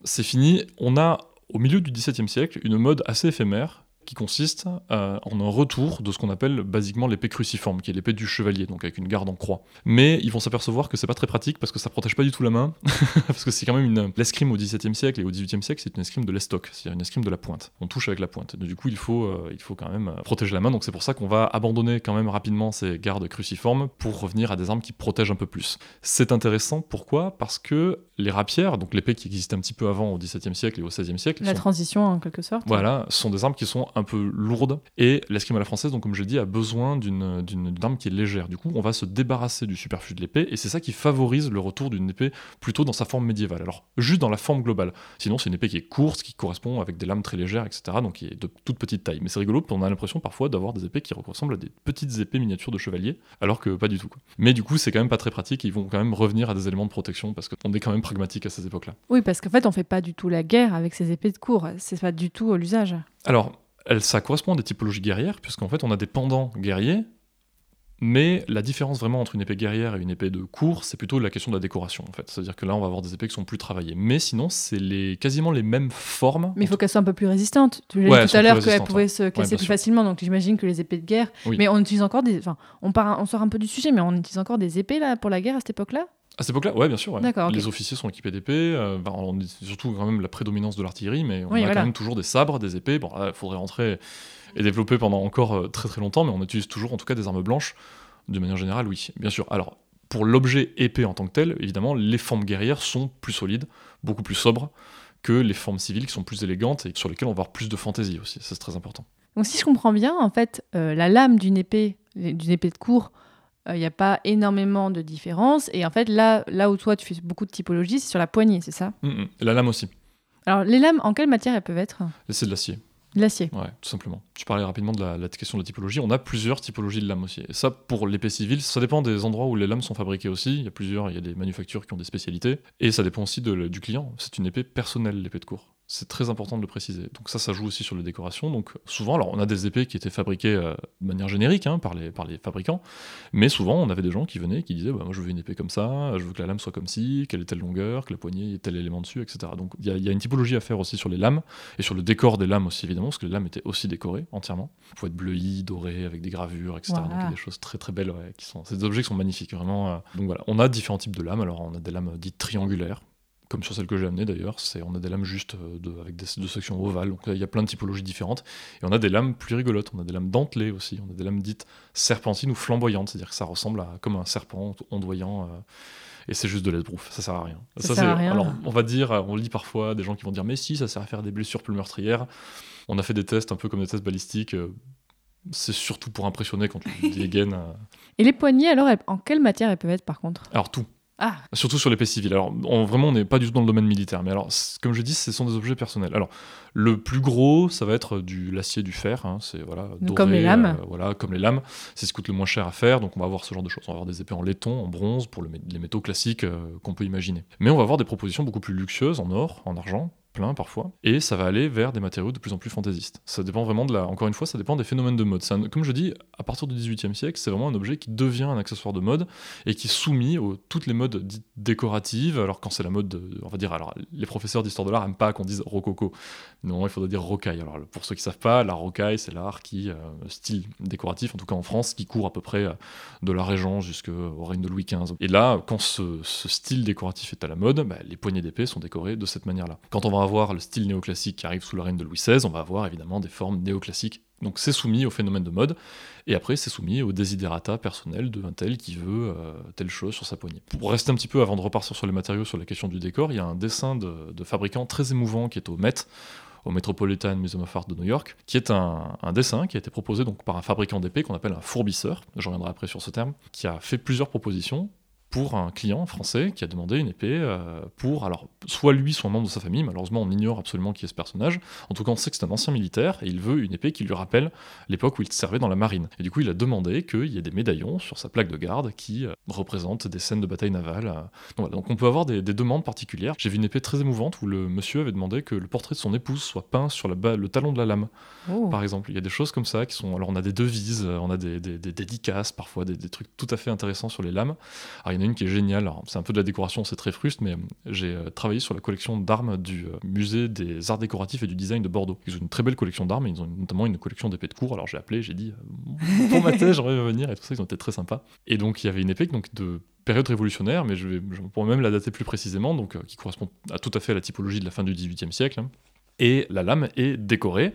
c'est fini. On a au milieu du XVIIe siècle une mode assez éphémère qui consiste euh, en un retour de ce qu'on appelle basiquement l'épée cruciforme, qui est l'épée du chevalier, donc avec une garde en croix. Mais ils vont s'apercevoir que c'est pas très pratique parce que ça protège pas du tout la main, [LAUGHS] parce que c'est quand même une l'escrime au XVIIe siècle et au XVIIIe siècle, c'est une escrime de l'estoc, c'est-à-dire une escrime de la pointe. On touche avec la pointe. Du coup, il faut, euh, il faut quand même euh, protéger la main, donc c'est pour ça qu'on va abandonner quand même rapidement ces gardes cruciformes pour revenir à des armes qui protègent un peu plus. C'est intéressant, pourquoi? Parce que les rapières, donc l'épée qui existait un petit peu avant au XVIIe siècle et au XVIe siècle, La sont transition en quelque sorte. voilà, ce sont des armes qui sont un peu lourdes. Et l'escrime à la française, donc comme je l'ai dit, a besoin d'une arme qui est légère. Du coup, on va se débarrasser du superflu de l'épée, et c'est ça qui favorise le retour d'une épée plutôt dans sa forme médiévale. Alors, juste dans la forme globale. Sinon, c'est une épée qui est courte, qui correspond avec des lames très légères, etc. Donc, qui est de toute petite taille. Mais c'est rigolo, on a l'impression parfois d'avoir des épées qui ressemblent à des petites épées miniatures de chevalier, alors que pas du tout. quoi. Mais du coup, c'est quand même pas très pratique, ils vont quand même revenir à des éléments de protection, parce qu'on est quand même pragmatique à ces époques-là. Oui, parce qu'en fait, on fait pas du tout la guerre avec ces épées de cour. C'est pas du tout euh, l'usage. Alors, ça correspond à des typologies guerrières, puisqu'en fait, on a des pendants guerriers, mais la différence vraiment entre une épée guerrière et une épée de cour, c'est plutôt la question de la décoration, en fait. C'est-à-dire que là, on va avoir des épées qui sont plus travaillées. Mais sinon, c'est les, quasiment les mêmes formes. Mais il faut qu'elles soient un peu plus résistantes. Tu l'as Ouais, dit tout à l'heure qu'elles pouvaient se casser plus sûr. facilement, donc j'imagine que les épées de guerre. Oui. Mais on utilise encore des. Enfin, on, part, on sort un peu du sujet, mais on utilise encore des épées là pour la guerre à cette époque-là? À cette époque-là, ouais, bien sûr. ouais. Les officiers sont équipés d'épées. euh, bah, on est surtout quand même la prédominance de l'artillerie, mais on Oui, a voilà. quand même toujours des sabres, des épées. Bon, là, il faudrait rentrer et développer pendant encore euh, très très longtemps, mais on utilise toujours en tout cas des armes blanches. De manière générale, oui, bien sûr. Alors, pour l'objet épée en tant que tel, évidemment, les formes guerrières sont plus solides, beaucoup plus sobres que les formes civiles qui sont plus élégantes et sur lesquelles on va avoir plus de fantaisie aussi. Ça, c'est très important. Donc si je comprends bien, en fait, euh, la lame d'une épée, d'une épée de cours, il n'y a pas énormément de différence. Et en fait, là, là où toi, tu fais beaucoup de typologie, c'est sur la poignée, c'est ça? Mm, mm. Et la lame aussi. Alors, les lames, en quelle matière elles peuvent être? C'est de l'acier. De l'acier. Ouais, tout simplement. Tu parlais rapidement de la, la question de la typologie. On a plusieurs typologies de lames aussi. Et ça, pour l'épée civile, ça dépend des endroits où les lames sont fabriquées aussi. Il y a plusieurs, il y a des manufactures qui ont des spécialités. Et ça dépend aussi de- du client. C'est une épée personnelle, l'épée de cour. C'est très important de le préciser. Donc ça, ça joue aussi sur les décorations. Donc souvent, alors on a des épées qui étaient fabriquées euh, de manière générique hein, par, les, par les fabricants, mais souvent on avait des gens qui venaient qui disaient bah, moi je veux une épée comme ça, je veux que la lame soit comme ci, qu'elle ait telle longueur, que la poignée ait tel élément dessus, etc. Donc il y, a- il y a une typologie à faire aussi sur les lames et sur le décor des lames aussi évidemment, parce que les lames étaient aussi décorées entièrement. Il faut être bleuies, dorées, avec des gravures, etc. Voilà. Donc il y a des choses très très belles ouais, qui sont. Des objets qui sont magnifiques vraiment. euh. Donc voilà, on a différents types de lames. Alors on a des lames dites triangulaires comme sur celle que j'ai amenée d'ailleurs, c'est on a des lames juste euh, de, avec des, deux sections ovales, donc il y a plein de typologies différentes. Et on a des lames plus rigolotes, on a des lames dentelées aussi, on a des lames dites serpentines ou flamboyantes, c'est-à-dire que ça ressemble à comme un serpent ondoyant. euh, et c'est juste de l'esbrouf, ça sert à rien. Ça sert à rien. Alors, on va dire, on lit parfois des gens qui vont dire, mais si, ça sert à faire des blessures plus meurtrières. On a fait des tests un peu comme des tests balistiques. euh, c'est surtout pour impressionner quand tu dégaines. [LAUGHS] euh. Et les poignées, alors, elles- en quelle matière elles peuvent être par contre? Alors tout, Ah, Surtout sur l'épée civile. Alors, on- vraiment, on n'est pas du tout dans le domaine militaire. Mais alors, comme je dis, ce sont des objets personnels. Alors, le plus gros, ça va être du l'acier, du fer. hein, c'est voilà, doré, comme les lames. euh, voilà, comme les lames. C'est ce qui coûte le moins cher à faire. Donc, on va avoir ce genre de choses. On va avoir des épées en laiton, en bronze, pour le les métaux classiques euh, qu'on peut imaginer. Mais on va avoir des propositions beaucoup plus luxueuses en or, en argent parfois, et ça va aller vers des matériaux de plus en plus fantaisistes. Ça dépend vraiment de la... Encore une fois, ça dépend des phénomènes de mode. Un- Comme je dis, à partir du XVIIIe siècle, c'est vraiment un objet qui devient un accessoire de mode et qui est soumis aux toutes les modes dites décoratives. Alors quand c'est la mode, de- on va dire, alors les professeurs d'histoire de l'art aiment pas qu'on dise rococo. Non, il faudrait dire rocaille. Alors pour ceux qui savent pas, la rocaille, c'est l'art qui, euh, style décoratif, en tout cas en France, qui court à peu près euh, de la Régence jusqu'au règne de Louis XV. Et là, quand ce, ce style décoratif est à la mode, bah, les poignées d'épée sont décorées de cette manière-là. Quand on va avoir le style néoclassique qui arrive sous le règne de Louis XVI, on va avoir évidemment des formes néoclassiques. Donc c'est soumis au phénomène de mode, et après c'est soumis au desiderata personnel de un tel qui veut euh, telle chose sur sa poignée. Pour rester un petit peu avant de repartir sur les matériaux, sur la question du décor, il y a un dessin de, fabricant très émouvant qui est au Met, au Metropolitan Museum of Art de New York, qui est un, un dessin qui a été proposé donc par un fabricant d'épées qu'on appelle un fourbisseur, je reviendrai après sur ce terme, qui a fait plusieurs propositions pour un client français qui a demandé une épée euh, pour, alors, soit lui, soit un membre de sa famille, malheureusement on ignore absolument qui est ce personnage, en tout cas on sait que c'est un ancien militaire, et il veut une épée qui lui rappelle l'époque où il servait dans la marine. Et du coup il a demandé qu'il y ait des médaillons sur sa plaque de garde qui euh, représentent des scènes de bataille navale. euh. Donc, voilà. Donc on peut avoir des, des demandes particulières. J'ai vu une épée très émouvante où le monsieur avait demandé que le portrait de son épouse soit peint sur la le talon de la lame oh. par exemple. Il y a des choses comme ça qui sont. Alors, on a des devises, on a des, des- des dédicaces, parfois des, des trucs tout à fait intéressants sur les lames. Alors, il y en a une qui est géniale. C'est un peu de la décoration, c'est très fruste, mais euh, j'ai euh, travaillé sur la collection d'armes du euh, musée des arts décoratifs et du design de Bordeaux. Ils ont une très belle collection d'armes, ils ont notamment une collection d'épées de cour. Alors, j'ai appelé, j'ai dit, pour ma thèse, j'aimerais venir et tout ça, ils ont été très sympas. Et donc, il y avait une épée donc, de période révolutionnaire, mais je, vais, je pourrais même la dater plus précisément, donc euh, qui correspond à tout à fait à la typologie de la fin du XVIIIe siècle. hein. Et la lame est décorée.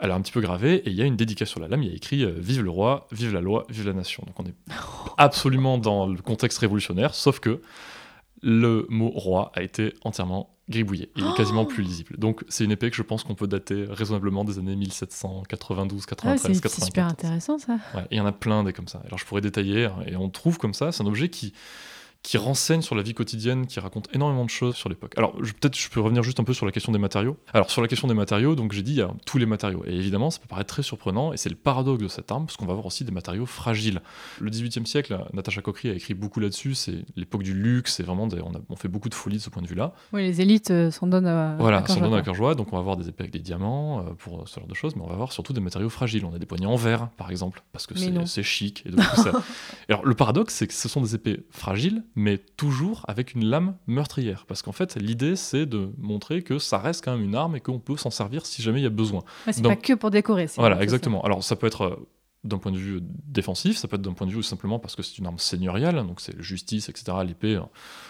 Elle est un petit peu gravée et il y a une dédicace sur la lame. Il y a écrit euh, Vive le roi, vive la loi, vive la nation. Donc on est [LAUGHS] absolument dans le contexte révolutionnaire, sauf que le mot roi a été entièrement gribouillé. Il est quasiment plus lisible. Donc c'est une épée que je pense qu'on peut dater raisonnablement des années 1792, Ah, 93, c'est c'est 94. super intéressant ça. Ouais, il y en a plein des comme ça. Alors je pourrais détailler, hein, et on trouve comme ça, c'est un objet qui, qui renseigne sur la vie quotidienne, qui raconte énormément de choses sur l'époque. Alors peut-être je peux revenir juste un peu sur la question des matériaux. Alors sur la question des matériaux, donc j'ai dit il y a tous les matériaux. Et évidemment ça peut paraître très surprenant, et c'est le paradoxe de cette arme, parce qu'on va avoir aussi des matériaux fragiles. Le 18e siècle, Natacha Coquery a écrit beaucoup là-dessus, c'est l'époque du luxe, c'est vraiment des- on, a, on fait beaucoup de folie de ce point de vue-là. Oui, les élites euh, s'en donnent à. Voilà, à cœur sans donner joie, à cœur joie. Donc on va avoir des épées avec des diamants euh, pour euh, ce genre de choses, mais on va avoir surtout des matériaux fragiles. On a des poignées en verre, par exemple, parce que c'est- chic. Et donc, ça- [LAUGHS] Alors le paradoxe, c'est que ce sont des épées fragiles, mais toujours avec une lame meurtrière. Parce qu'en fait, l'idée, c'est de montrer que ça reste quand même une arme et qu'on peut s'en servir si jamais il y a besoin. Ouais, c'est Donc- pas que pour décorer. Voilà, ça. exactement. Alors ça peut être euh, d'un point de vue défensif, ça peut être d'un point de vue simplement parce que c'est une arme seigneuriale, donc c'est justice, etc., l'épée, hein,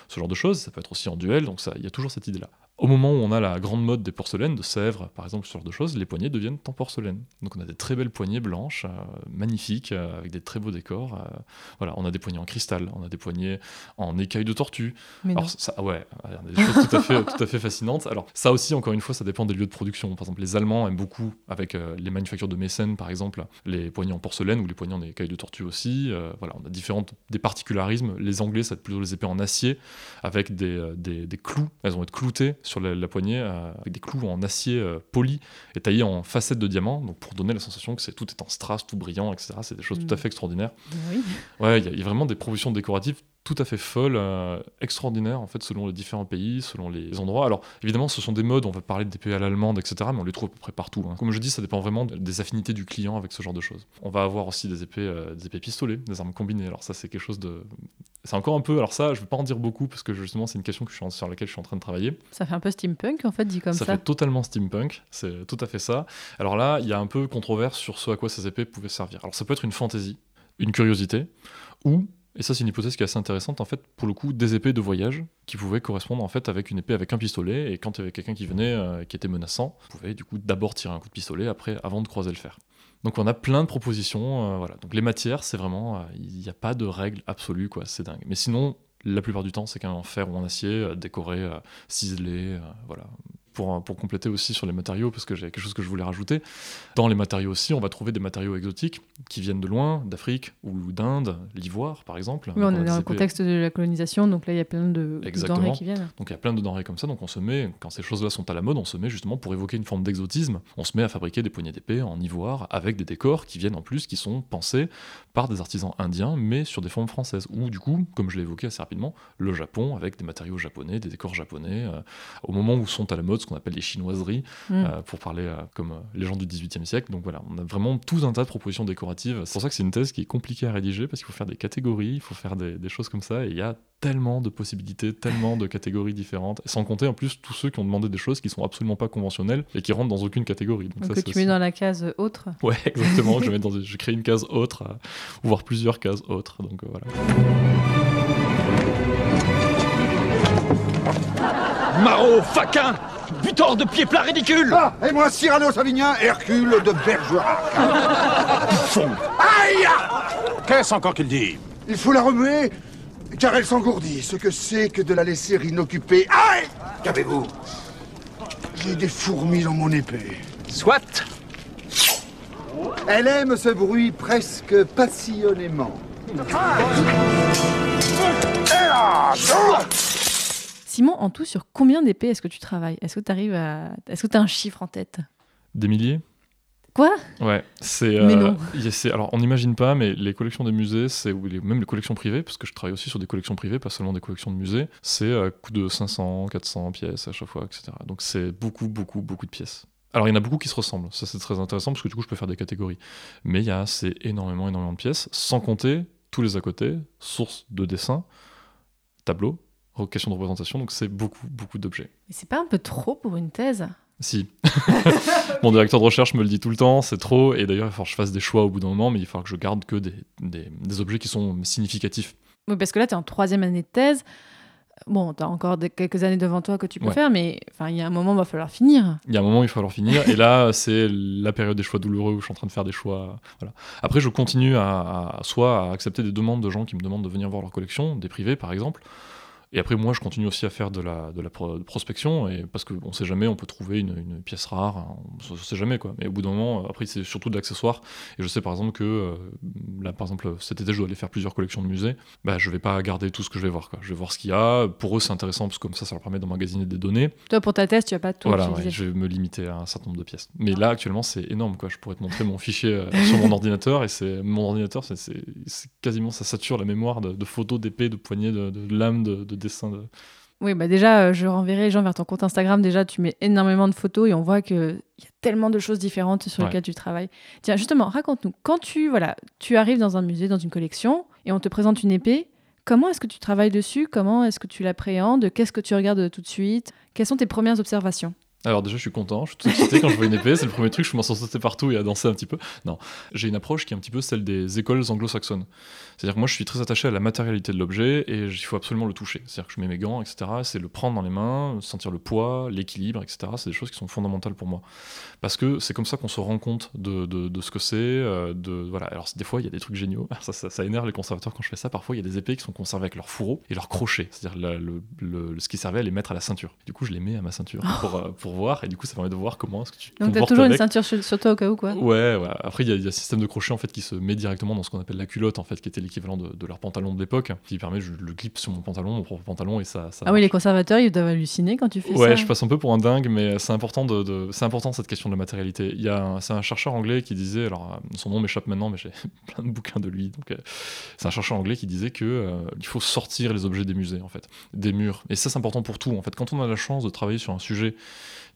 ce genre de choses. Ça peut être aussi en duel, donc il y a toujours cette idée-là. Au moment où on a la grande mode des porcelaines, de Sèvres par exemple, ce genre de choses, les poignées deviennent en porcelaine. Donc on a des très belles poignées blanches, euh, magnifiques, euh, avec des très beaux décors. euh, voilà, on a des poignées en cristal, on a des poignées en écailles de tortue. Mais. Alors ça, ah ouais, il y a des choses tout à, fait, tout à fait fascinantes. Alors ça aussi, encore une fois, ça dépend des lieux de production. Par exemple, les Allemands aiment beaucoup, avec les manufactures de Meissen par exemple, les poignées en porcelaine ou les poignées en écailles de tortue aussi. Voilà, on a différentes des particularismes. Les Anglais, ça va être plutôt les épées en acier, avec des, des, des clous. Elles vont être cloutées sur la, la poignée, euh, avec des clous en acier euh, poli et taillés en facettes de diamant, donc pour donner la sensation que c'est tout est en strass, tout brillant, etc. C'est des choses Mm. tout à fait extraordinaires. Oui. Ouais, il y, y a vraiment des propositions décoratives tout à fait folles, euh, extraordinaires en fait selon les différents pays, selon les endroits. Alors évidemment, ce sont des modes, on va parler d'épées à l'allemande, etc. Mais on les trouve à peu près partout. hein. Comme je dis, ça dépend vraiment des affinités du client avec ce genre de choses. On va avoir aussi des épées, euh, des épées pistolets, des armes combinées. Alors ça, c'est quelque chose de, c'est encore un peu. Alors ça, je vais pas en dire beaucoup parce que justement, c'est une question que je suis en- sur laquelle je suis en train de travailler. Ça fait un peu steampunk en fait, dit comme ça. ça fait totalement steampunk, c'est tout à fait ça. Alors là, il y a un peu controverse sur ce à quoi ces épées pouvaient servir. Alors ça peut être une fantaisie, une curiosité, ou, et ça c'est une hypothèse qui est assez intéressante, en fait, pour le coup, des épées de voyage qui pouvaient correspondre en fait avec une épée avec un pistolet, et quand il y avait quelqu'un qui venait, euh, qui était menaçant, on pouvait du coup d'abord tirer un coup de pistolet, après, avant de croiser le fer. Donc on a plein de propositions, euh, voilà. Donc les matières, c'est vraiment, euh, il n'y a pas de règle absolue, quoi, c'est dingue. Mais sinon, la plupart du temps, c'est quand même en fer ou en acier, décoré, ciselé, voilà. Pour, euh, pour compléter aussi sur les matériaux, parce que j'ai quelque chose que je voulais rajouter. Dans les matériaux aussi, on va trouver des matériaux exotiques qui viennent de loin, d'Afrique ou d'Inde, l'ivoire par exemple. Oui, on est dans le contexte de la colonisation, donc là il y a plein de, Exactement. denrées qui viennent. Donc il y a plein de denrées comme ça, donc on se met, quand ces choses-là sont à la mode, on se met justement pour évoquer une forme d'exotisme, on se met à fabriquer des poignées d'épée en ivoire avec des décors qui viennent en plus, qui sont pensés par des artisans indiens, mais sur des formes françaises. Ou du coup, comme je l'ai évoqué assez rapidement, le Japon avec des matériaux japonais, des décors japonais, euh, au moment où sont à la mode qu'on appelle les chinoiseries, Mm. euh, pour parler euh, comme euh, les gens du 18e siècle. Donc voilà, on a vraiment tout un tas de propositions décoratives. C'est pour ça que c'est une thèse qui est compliquée à rédiger, parce qu'il faut faire des catégories, il faut faire des, des choses comme ça, et il y a tellement de possibilités, tellement de catégories différentes, sans compter en plus tous ceux qui ont demandé des choses qui sont absolument pas conventionnelles et qui rentrent dans aucune catégorie. Donc Donc ça, que tu mets dans la case autre. Ouais, [LAUGHS] exactement. je, [LAUGHS] vais mettre dans, je crée une case autre, euh, ou voire plusieurs cases autres. Donc euh, voilà. Maraud, faquin Butor de pieds plats ridicule Ah, et moi, Cyrano Savinien, Hercule de Bergerac. Bouffon. Aïe Qu'est-ce encore qu'il dit? Il faut la remuer, car elle s'engourdit. Ce que c'est que de la laisser inoccupée. Aïe Qu'avez-vous? J'ai des fourmis dans mon épée. Soit Elle aime ce bruit presque passionnément. Simon, en tout, sur combien d'épées est-ce que tu travailles? Est-ce que tu arrives à. Est-ce que tu as un chiffre en tête? Des milliers? Quoi? Ouais, c'est. Mais euh, alors, on n'imagine pas, mais les collections des musées, c'est ou les- même les collections privées, parce que je travaille aussi sur des collections privées, pas seulement des collections de musées, c'est à coup de 500, 400 pièces à chaque fois, etc. Donc c'est beaucoup, beaucoup, beaucoup de pièces. Alors il y en a beaucoup qui se ressemblent, ça c'est très intéressant parce que du coup je peux faire des catégories. Mais il y a c'est énormément, énormément de pièces, sans compter tous les à côté, sources de dessin, tableaux, questions de représentation, donc c'est beaucoup, beaucoup d'objets. Mais c'est pas un peu trop pour une thèse? Si. [LAUGHS] Mon directeur de recherche me le dit tout le temps, c'est trop. Et d'ailleurs, il falloir que je fasse des choix au bout d'un moment, mais il falloir que je garde que des, des, des objets qui sont significatifs. Oui, parce que là, tu es en troisième année de thèse. Bon, tu as encore des- quelques années devant toi que tu peux Ouais. faire, mais il y a un moment, il va falloir finir. Il y a un moment où il va falloir finir. et là, [LAUGHS] c'est la période des choix douloureux où je suis en train de faire des choix. Voilà. Après, je continue à, à- soit à accepter des demandes de gens qui me demandent de venir voir leur collection, des privés par exemple. Et après, moi, je continue aussi à faire de la, de la pro- prospection, et parce qu'on ne sait jamais, on peut trouver une, une pièce rare, hein, on ne sait jamais quoi. Mais au bout d'un moment, après, c'est surtout de l'accessoire. Et je sais par exemple que, euh, là, par exemple, cet été, je dois aller faire plusieurs collections de musées. Bah, je vais pas garder tout ce que je vais voir. Quoi. Je vais voir ce qu'il y a. Pour eux, c'est intéressant, parce que comme ça, ça leur permet d'emmagasiner des données. Toi, pour ta thèse, tu vas pas tout Voilà, ouais, je vais me limiter à un certain nombre de pièces. Mais là, actuellement, c'est énorme. Quoi. Je pourrais te montrer mon fichier euh, [LAUGHS] sur mon ordinateur. Et c'est mon ordinateur, c'est- quasiment, ça sature la mémoire de, de photos, d'épées, de poignées, de, de lames, de, de de- Oui, bah déjà, euh, je renverrai les gens vers ton compte Instagram. Déjà, tu mets énormément de photos et on voit qu'il y a tellement de choses différentes sur Ouais. lesquelles tu travailles. Tiens, justement, raconte-nous. Quand tu, voilà, tu arrives dans un musée, dans une collection, et on te présente une épée, comment est-ce que tu travailles dessus? Comment est-ce que tu l'appréhendes? Qu'est-ce que tu regardes tout de suite? Quelles sont tes premières observations? Alors déjà, je suis content, je suis tout excité quand je vois une épée. C'est le premier truc, je commence à sauter partout et à danser un petit peu. Non, j'ai une approche qui est un petit peu celle des écoles anglo-saxonnes. C'est-à-dire que moi, je suis très attaché à la matérialité de l'objet et il faut absolument le toucher. C'est-à-dire que je mets mes gants, etc. C'est le prendre dans les mains, sentir le poids, l'équilibre, etc. C'est des choses qui sont fondamentales pour moi. Parce que c'est comme ça qu'on se rend compte de, de, de ce que c'est. euh, De, voilà. Alors, des fois, il y a des trucs géniaux. [LAUGHS] Ça, ça, ça énerve les conservateurs quand je fais ça. Parfois, il y a des épées qui sont conservées avec leur fourreau et leur crochet. C'est-à-dire le, le- le- ce qui servait à les mettre à la ceinture. Du coup, je les mets à ma ceinture pour, euh, pour voir. Et du coup, ça permet de voir comment est-ce que tu Donc t'as toujours une ceinture sur, sur toi au cas où, quoi. Ouais, ouais. Après, il y, y a un système de crochet en fait qui se met directement dans ce qu'on appelle la culotte, en fait, qui était l'équivalent de, de leur pantalon de l'époque, qui permet, je le clip sur mon pantalon, mon propre pantalon, et ça. ça Ah oui, les conservateurs, ils doivent halluciner quand tu fais ça. Ouais, je passe un peu pour un dingue, mais c'est important de, de- c'est important cette question de la matérialité. Il y a, c'est un chercheur anglais qui disait, alors euh, son nom m'échappe maintenant, mais j'ai [LAUGHS] plein de bouquins de lui. Donc, euh, c'est un chercheur anglais qui disait que euh, il faut sortir les objets des musées, en fait, des murs. Et ça, c'est important pour tout. En fait, quand on a la chance de travailler sur un sujet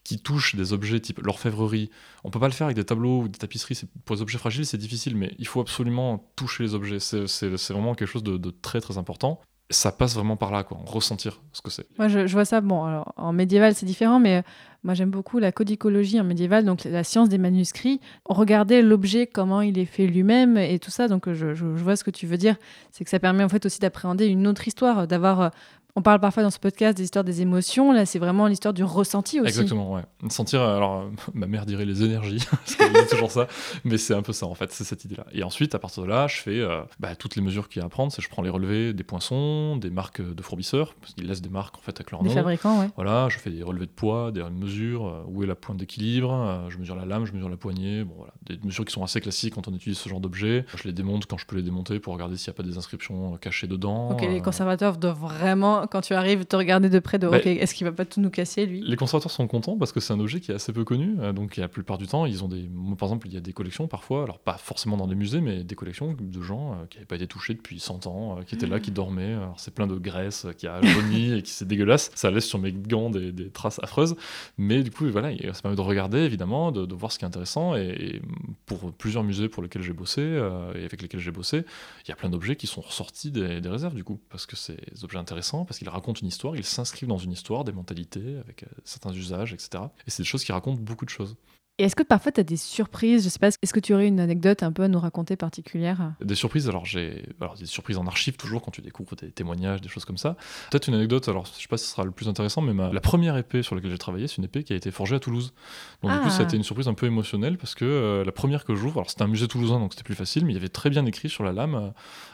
qui touche des objets type l'orfèvrerie, on peut pas le faire avec des tableaux ou des tapisseries. Pour les objets fragiles, c'est difficile, mais il faut absolument toucher les objets. C'est, vraiment quelque chose de, de très très important. Ça passe vraiment par là, quoi, ressentir ce que c'est. Moi, je, vois ça. Bon, alors, en médiéval, c'est différent, mais euh, moi, j'aime beaucoup la codicologie en médiéval, donc la science des manuscrits. Regarder l'objet, comment il est fait lui-même et tout ça. Donc, je, je- je vois ce que tu veux dire. C'est que ça permet en fait aussi d'appréhender une autre histoire, d'avoir. euh, on parle parfois dans ce podcast des histoires des émotions. Là, c'est vraiment l'histoire du ressenti aussi. Exactement, ouais. Sentir, alors, euh, [LAUGHS] ma mère dirait les énergies, [LAUGHS] dit toujours ça, mais c'est un peu ça, en fait, c'est cette idée-là. Et ensuite, à partir de là, je fais euh, bah, toutes les mesures qu'il y a à prendre, c'est je prends les relevés des poinçons, des marques de fourbisseurs, parce qu'ils laissent des marques, en fait, avec leur Des nom. fabricants, ouais. Voilà, je fais des relevés de poids, des mesures, euh, où est la pointe d'équilibre, euh, je mesure la lame, je mesure la poignée, bon voilà, des mesures qui sont assez classiques quand on utilise ce genre d'objet. Je les démonte quand je peux les démonter pour regarder s'il n'y a pas des inscriptions euh, cachées dedans. Ok, les euh, conservateurs doivent vraiment, quand tu arrives, te regarder de près de Bah, ok, est-ce qu'il va pas tout nous casser lui? Les conservateurs sont contents parce que c'est un objet qui est assez peu connu. euh, donc, la plupart du temps, ils ont des. par exemple, il y a des collections parfois, alors pas forcément dans des musées, mais des collections de gens euh, qui n'avaient pas été touchés depuis 100 ans, euh, qui étaient là, qui dormaient. Alors, c'est plein de graisse euh, qui a jauni et qui c'est dégueulasse. Ça laisse sur mes gants des, des traces affreuses. Mais du coup, voilà, ça permet de regarder évidemment, de, de voir ce qui est intéressant. Et, et pour plusieurs musées pour lesquels j'ai bossé euh, et avec lesquels j'ai bossé, il y a plein d'objets qui sont ressortis des, des réserves du coup, parce que c'est des objets intéressants, parce qu'ils racontent une histoire, ils s'inscrivent dans une histoire, des mentalités, avec euh, certains usages, etc. Et c'est des choses qui racontent beaucoup de choses. Et est-ce que parfois tu as des surprises? Je sais pas, est-ce que tu aurais une anecdote un peu à nous raconter particulière? Des surprises, alors j'ai alors des surprises en archive toujours quand tu découvres des témoignages, des choses comme ça. Peut-être une anecdote, alors je sais pas si ce sera le plus intéressant, mais ma, la première épée sur laquelle j'ai travaillé, c'est une épée qui a été forgée à Toulouse. Donc du coup, Ah. ça a été une surprise un peu émotionnelle parce que euh, la première que j'ouvre, alors c'était un musée toulousain, donc c'était plus facile, mais il y avait très bien écrit sur la lame, euh,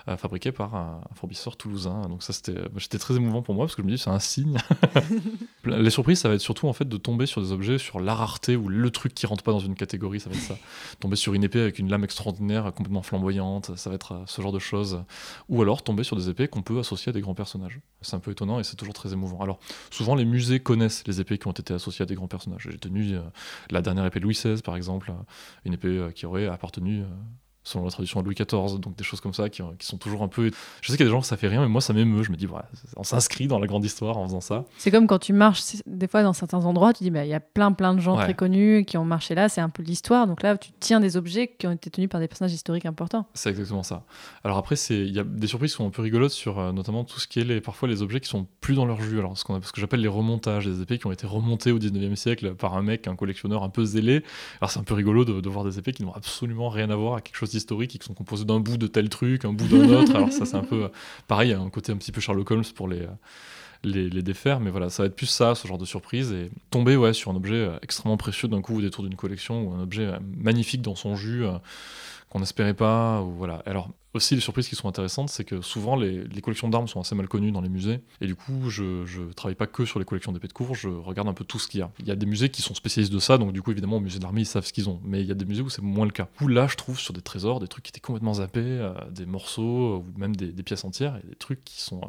euh, fabriquée par un, un fourbisseur toulousain. Donc ça, c'était, j'étais très émouvant pour moi parce que je me dis c'est un signe. [LAUGHS] Les surprises, ça va être surtout en fait de tomber sur des objets, sur la rareté ou le truc qui rentre pas dans une catégorie, ça va être ça. [LAUGHS] tomber sur une épée avec une lame extraordinaire, complètement flamboyante, ça va être euh, ce genre de choses. Ou alors tomber sur des épées qu'on peut associer à des grands personnages. C'est un peu étonnant et c'est toujours très émouvant. Alors, souvent les musées connaissent les épées qui ont été associées à des grands personnages. J'ai tenu euh, la dernière épée de Louis XVI, par exemple, euh, une épée euh, qui aurait appartenu. Selon la tradition à Louis XIV, donc des choses comme ça qui, qui sont toujours un peu. Je sais qu'il y a des gens que ça fait rien, mais moi ça m'émeut. Je me dis, voilà, on s'inscrit dans la grande histoire en faisant ça. C'est comme quand tu marches des fois dans certains endroits, tu dis bah, il y a plein plein de gens Ouais. très connus qui ont marché là, c'est un peu l'histoire. Donc là, tu tiens des objets qui ont été tenus par des personnages historiques importants. C'est exactement ça. Alors après, il y a des surprises qui sont un peu rigolotes sur euh, notamment tout ce qui est les, parfois les objets qui sont plus dans leur jus. Alors ce, qu'on a- ce que j'appelle les remontages, des épées qui ont été remontées au 19e siècle par un mec, un collectionneur un peu zélé. Alors c'est un peu rigolo de, de voir des épées qui n'ont absolument rien à voir avec quelque chose d'historique et qui sont composées d'un bout de tel truc, un bout d'un [LAUGHS] autre. Alors ça c'est un peu euh, pareil, un côté un petit peu Sherlock Holmes pour les euh, les, les défaire, mais voilà, ça va être plus ça, ce genre de surprise, et tomber ouais, sur un objet euh, extrêmement précieux d'un coup au détour d'une collection, ou un objet magnifique dans son jus, qu'on n'espérait pas, ou voilà. Alors, aussi, les surprises qui sont intéressantes, c'est que souvent, les, collections d'armes sont assez mal connues dans les musées, et du coup, je, je travaille pas que sur les collections d'épées de cours, je regarde un peu tout ce qu'il y a. Il y a des musées qui sont spécialistes de ça, donc du coup, évidemment, au musée de l'armée, ils savent ce qu'ils ont, mais il y a des musées où c'est moins le cas. Où là, je trouve sur des trésors, des trucs qui étaient complètement zappés, euh, des morceaux, euh, ou même des, des pièces entières, et des trucs qui sont... euh,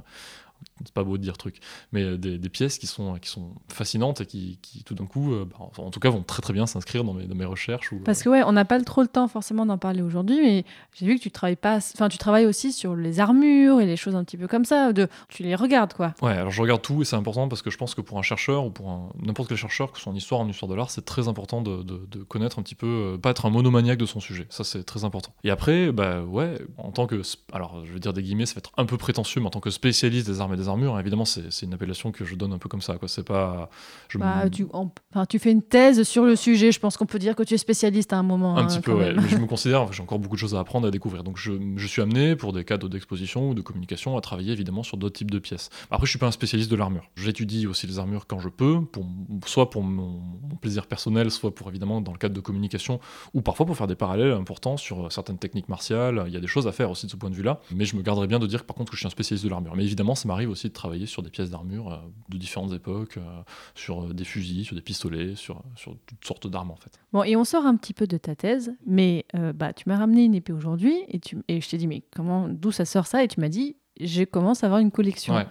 c'est pas beau de dire truc, mais euh, des, des pièces qui sont, qui sont fascinantes et qui, qui, tout d'un coup, euh, bah, en, en tout cas, vont très très bien s'inscrire dans mes, dans mes recherches. Ou, Parce que ouais, on n'a pas trop le temps forcément d'en parler aujourd'hui, mais j'ai vu que tu travailles pas enfin, tu travailles aussi sur les armures et les choses un petit peu comme ça. De, tu les regardes, quoi. Ouais, alors je regarde tout et c'est important parce que je pense que pour un chercheur ou pour un- n'importe quel chercheur, que ce soit en histoire ou en histoire de l'art, c'est très important de, de- de connaître un petit peu, euh, pas être un monomaniaque de son sujet. Ça, c'est très important. Et après, bah ouais, en tant que, alors je vais dire des guillemets, ça va être un peu prétentieux, mais en tant que spécialiste des armes et des armures, hein, évidemment, c'est une appellation que je donne un peu comme ça. quoi. C'est pas. Je Bah, tu, en- enfin, tu fais une thèse sur le sujet. Je pense qu'on peut dire que tu es spécialiste à un moment. Un hein, petit peu, ouais. Mais je [LAUGHS] me considère, enfin, j'ai encore beaucoup de choses à apprendre à découvrir. Donc je, je suis amené, pour des cadres d'exposition ou de communication, à travailler évidemment sur d'autres types de pièces. Après, je suis pas un spécialiste de l'armure. J'étudie aussi les armures quand je peux, pour, soit pour mon, mon plaisir personnel, soit pour évidemment dans le cadre de communication, ou parfois pour faire des parallèles importants sur euh, certaines techniques martiales. Il y a des choses à faire aussi de ce point de vue-là. Mais je me garderai bien de dire par contre que je suis un spécialiste de l'armure. Mais évidemment, ça m'arrive aussi de travailler sur des pièces d'armure euh, de différentes époques, euh, sur euh, des fusils, sur des pistolets, sur, sur toutes sortes d'armes en fait. Bon, et on sort un petit peu de ta thèse, mais euh, bah, tu m'as ramené une épée aujourd'hui et, tu, et je t'ai dit, mais comment, d'où ça sort ça? Et tu m'as dit, je commence à avoir une collection. Ouais.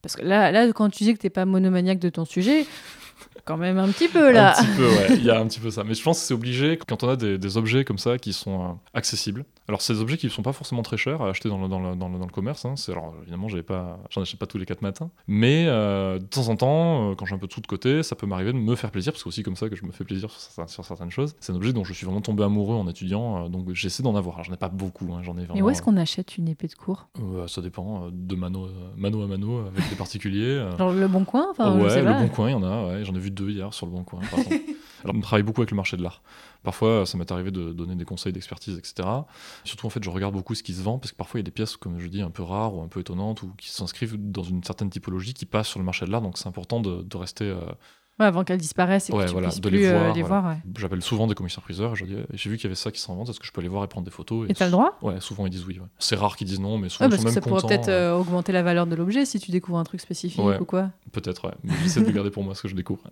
Parce que là, là, quand tu dis que t'es pas monomaniaque de ton sujet, quand même un petit peu là. Un petit peu, ouais, il y a un petit peu ça. Mais je pense que c'est obligé quand on a des, des objets comme ça qui sont euh, accessibles. Alors, c'est des objets qui ne sont pas forcément très chers à acheter dans le, dans le, dans le, dans le commerce. hein. C'est- Alors, évidemment, j'avais pas, j'en achète pas tous les quatre matins. Mais euh, de temps en temps, euh, quand j'ai un peu de sous de côté, ça peut m'arriver de me faire plaisir, parce que c'est aussi comme ça que je me fais plaisir sur, certains- sur certaines choses. C'est un objet dont je suis vraiment tombé amoureux en étudiant, euh, donc j'essaie d'en avoir. J'en ai pas beaucoup, hein, j'en ai vraiment. Et où est-ce qu'on achète une épée de cours euh, Ça dépend, de mano, mano à mano avec des particuliers. Genre le bon coin enfin, je ouais, sais le bon coin, il y en a. Ouais. J'en ai vu deux hier sur le bon coin. par. [LAUGHS] Alors, on travaille beaucoup avec le marché de l'art. Parfois, ça m'est arrivé de donner des conseils d'expertise, etc. Surtout, en fait, je regarde beaucoup ce qui se vend, parce que parfois, il y a des pièces, comme je dis, un peu rares ou un peu étonnantes, ou qui s'inscrivent dans une certaine typologie qui passe sur le marché de l'art. Donc, c'est important de, de rester. euh, Ouais, avant qu'elles disparaissent et ouais, que tu voilà, puisses de plus les euh, voir. les voilà. voir. ouais. J'appelle souvent des commissaires-priseurs et je dis eh, j'ai vu qu'il y avait ça qui s'en vend, est-ce que je peux aller voir et prendre des photos Et t'as le droit Ouais, souvent ils disent oui. C'est rare qu'ils disent non, mais souvent ils sont même ça pourrait contents. peut-être euh, euh, augmenter la valeur de l'objet si tu découvres un truc spécifique ou quoi. Peut-être, ouais. Mais j'essaie de le garder pour moi ce que je découvre.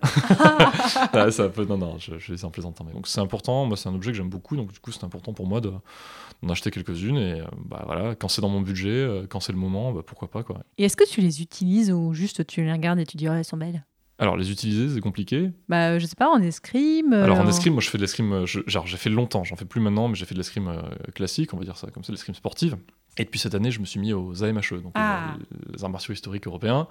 Ouais, [LAUGHS] ça peut... Non, non, je, je laisse en plaisantant. Mais donc c'est important, moi c'est un objet que j'aime beaucoup, donc du coup c'est important pour moi de- d'en acheter quelques-unes. Et bah voilà, quand c'est dans mon budget, quand c'est le moment, bah, pourquoi pas quoi. Et est-ce que tu les utilises ou juste tu les regardes et tu dis, oh, elles sont belles? Alors les utiliser, c'est compliqué. Bah, euh, je sais pas, en escrime. euh, Alors en escrime, moi je fais de l'escrime, euh, genre j'ai fait longtemps, j'en fais plus maintenant, mais j'ai fait de l'escrime euh, classique, on va dire ça comme ça, l'escrime sportive. Et depuis cette année, je me suis mis aux AMHE, donc Ah. les arts martiaux historiques européens.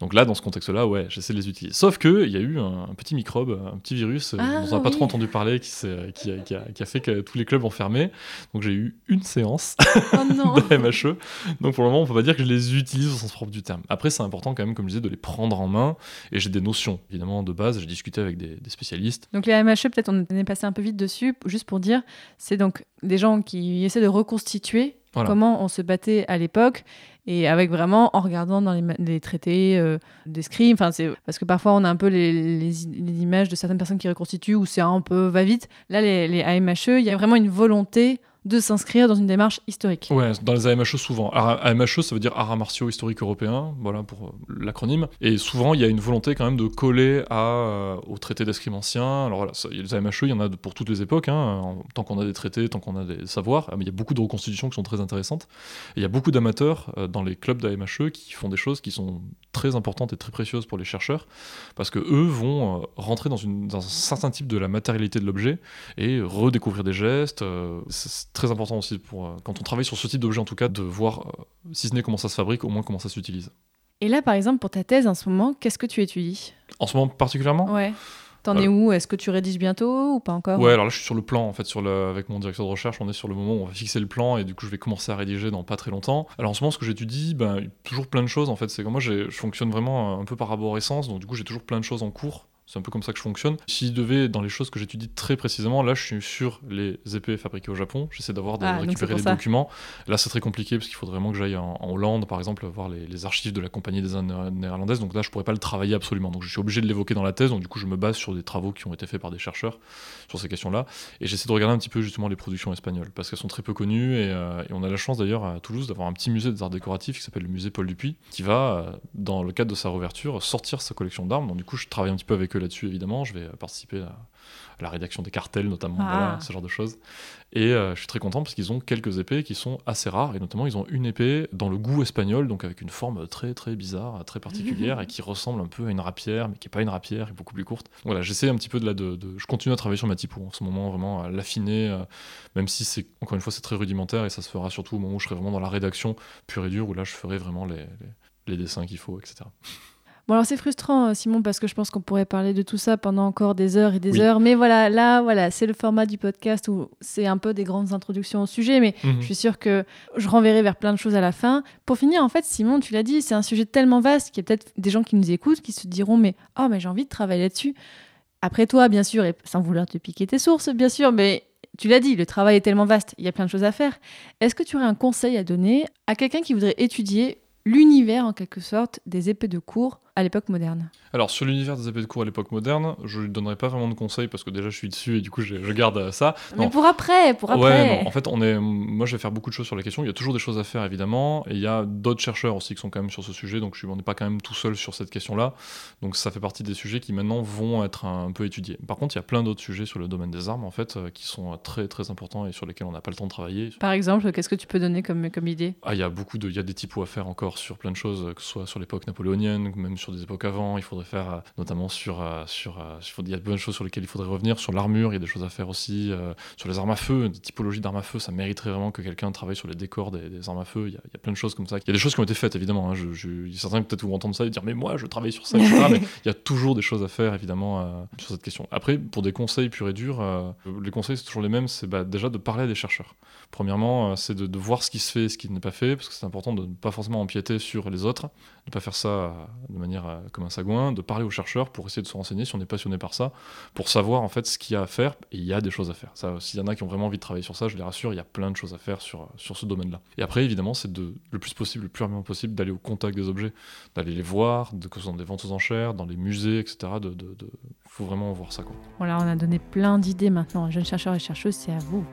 Donc là, dans ce contexte-là, ouais, j'essaie de les utiliser. Sauf que il y a eu un, un petit microbe, un petit virus euh, Ah, dont on n'a pas oui. trop entendu parler, qui, a, qui a- qui a fait que tous les clubs ont fermé. Donc j'ai eu une séance Oh [LAUGHS] d'AMHE. Donc pour le moment, on peut pas dire que je les utilise au sens propre du terme. Après, c'est important quand même, comme je disais, de les prendre en main. Et j'ai des notions, évidemment, de base. J'ai discuté avec des, des spécialistes. Donc les MHE, peut-être on est passé un peu vite dessus, juste pour dire, c'est donc des gens qui essaient de reconstituer Comment on se battait à l'époque et avec vraiment en regardant dans les, traités euh, d'escrime. Enfin, c'est parce que parfois on a un peu les, images de certaines personnes qui reconstituent où c'est un peu va vite. Là, les AMHE, il y a vraiment une volonté de s'inscrire dans une démarche historique. Ouais, dans les AMHE souvent. AMHE, ça veut dire Arts martiaux historiques européens, voilà pour euh, l'acronyme. Et souvent, il y a une volonté quand même de coller à, euh, au d'escrime ancien. Alors voilà, les AMHE, il y en a pour toutes les époques, hein, en- tant qu'on a des traités, tant qu'on a des savoirs. Ah, Mais il y a beaucoup de reconstitutions qui sont très intéressantes. Et il y a beaucoup d'amateurs euh, dans les clubs d'AMHE qui font des choses qui sont très importantes et très précieuses pour les chercheurs, parce que eux vont euh, rentrer dans, un certain type de la matérialité de l'objet et redécouvrir des gestes. euh, très important aussi pour euh, quand on travaille sur ce type d'objet en tout cas de voir euh, si ce n'est comment ça se fabrique, au moins comment ça s'utilise. Et là, par exemple, pour ta thèse en ce moment, qu'est-ce que tu étudies? En ce moment particulièrement? Ouais. T'en Euh, es où? Est-ce que tu rédiges bientôt ou pas encore? Ouais, alors là je suis sur le plan en fait, sur le, avec mon directeur de recherche, on est sur le moment où on va fixer le plan et du coup je vais commencer à rédiger dans pas très longtemps. Alors en ce moment ce que j'étudie, ben, toujours plein de choses en fait, c'est que moi je fonctionne vraiment un peu par arborescence, donc du coup j'ai toujours plein de choses en cours. C'est un peu comme ça que je fonctionne. S'il devait, dans les choses que j'étudie très précisément, là je suis sur les épées fabriquées au Japon. J'essaie d'avoir de Ah, récupérer ça. documents. Là c'est très compliqué parce qu'il faudrait vraiment que j'aille en, en Hollande par exemple voir les, les archives de la compagnie des Indes néerlandaises. Donc là je pourrais pas le travailler absolument. Donc je suis obligé de l'évoquer dans la thèse. Donc du coup je me base sur des travaux qui ont été faits par des chercheurs sur ces questions-là. Et j'essaie de regarder un petit peu justement les productions espagnoles, parce qu'elles sont très peu connues, et, euh, et on a la chance d'ailleurs à Toulouse d'avoir un petit musée des arts décoratifs qui s'appelle le musée Paul Dupuis, qui va, euh, dans le cadre de sa réouverture, sortir sa collection d'armes. Donc du coup, je travaille un petit peu avec eux là-dessus, évidemment. Je vais euh, participer à, la rédaction des cartels notamment, Ah. voilà, ce genre de choses. Et euh, je suis très content parce qu'ils ont quelques épées qui sont assez rares, et notamment ils ont une épée dans le goût espagnol, donc avec une forme très très bizarre, très particulière, [LAUGHS] et qui ressemble un peu à une rapière, mais qui n'est pas une rapière, qui est beaucoup plus courte. Voilà, j'essaie un petit peu de la... De, de- je continue à travailler sur ma typo en ce moment, vraiment à l'affiner, euh, même si c'est, encore une fois, c'est très rudimentaire, et ça se fera surtout au moment où je serai vraiment dans la rédaction pure et dure, où là je ferai vraiment les, les, les dessins qu'il faut, etc. Bon alors c'est frustrant euh, Simon parce que je pense qu'on pourrait parler de tout ça pendant encore des heures et des Oui. heures. Mais voilà, là voilà, c'est le format du podcast où c'est un peu des grandes introductions au sujet, mais Mhm. je suis sûre que je renverrai vers plein de choses à la fin. Pour finir, en fait, Simon, tu l'as dit, c'est un sujet tellement vaste qu'il y a peut-être des gens qui nous écoutent qui se diront mais oh mais j'ai envie de travailler là-dessus. Après toi, bien sûr, et sans vouloir te piquer tes sources, bien sûr, mais tu l'as dit, le travail est tellement vaste, il y a plein de choses à faire. Est-ce que tu aurais un conseil à donner à quelqu'un qui voudrait étudier l'univers en quelque sorte des épées de cour à l'époque moderne Alors, sur l'univers des épées de cour à l'époque moderne, je lui donnerai pas vraiment de conseils parce que déjà je suis dessus et du coup je, je garde euh, ça. Mais pour après, pour après. Ouais, non, en fait, on est, moi je vais faire beaucoup de choses sur la question. Il y a toujours des choses à faire évidemment, et il y a d'autres chercheurs aussi qui sont quand même sur ce sujet, donc je suis, on n'est pas quand même tout seul sur cette question-là. Donc ça fait partie des sujets qui maintenant vont être un, peu étudiés. Par contre, il y a plein d'autres sujets sur le domaine des armes en fait euh, qui sont euh, très très importants et sur lesquels on n'a pas le temps de travailler. Par exemple, qu'est-ce que tu peux donner comme, comme idée? Ah, il y a beaucoup de, il y a des typos à faire encore sur plein de choses, que ce soit sur l'époque napoléonienne, même sur des époques avant. Il faudrait faire, euh, notamment sur, euh, sur, euh, il y a de choses sur lesquelles il faudrait revenir. Sur l'armure, il y a des choses à faire aussi. sur les armes à feu, des typologies d'armes à feu, ça mériterait vraiment que quelqu'un travaille sur les décors des, des armes à feu. Il y, a, il y a plein de choses comme ça. Il y a des choses qui ont été faites évidemment. hein. Je, je- certains peut-être vont entendre ça et dire mais moi je travaille sur ça, etc. [LAUGHS] mais il y a toujours des choses à faire évidemment euh, sur cette question. Après, pour des conseils purs et durs, euh, les conseils c'est toujours les mêmes. C'est bah, déjà de parler à des chercheurs. Premièrement, euh, c'est de, de voir ce qui se fait et ce qui n'est pas fait, parce que c'est important de ne pas forcément empiéter sur les autres, ne pas faire ça euh, de manière euh, comme un sagouin, de parler aux chercheurs pour essayer de se renseigner si on est passionné par ça, pour savoir en fait ce qu'il y a à faire, et il y a des choses à faire. S'il y en a qui ont vraiment envie de travailler sur ça, je les rassure, il y a plein de choses à faire sur, sur ce domaine-là. Et après, évidemment, c'est de le plus possible, le plus rapidement possible, d'aller au contact des objets, d'aller les voir, de, que ce soit dans des ventes aux enchères, dans les musées, etc. De, de, de- faut vraiment voir ça. Quoi. Voilà, on a donné plein d'idées maintenant. Jeunes chercheurs et chercheuses, c'est à vous.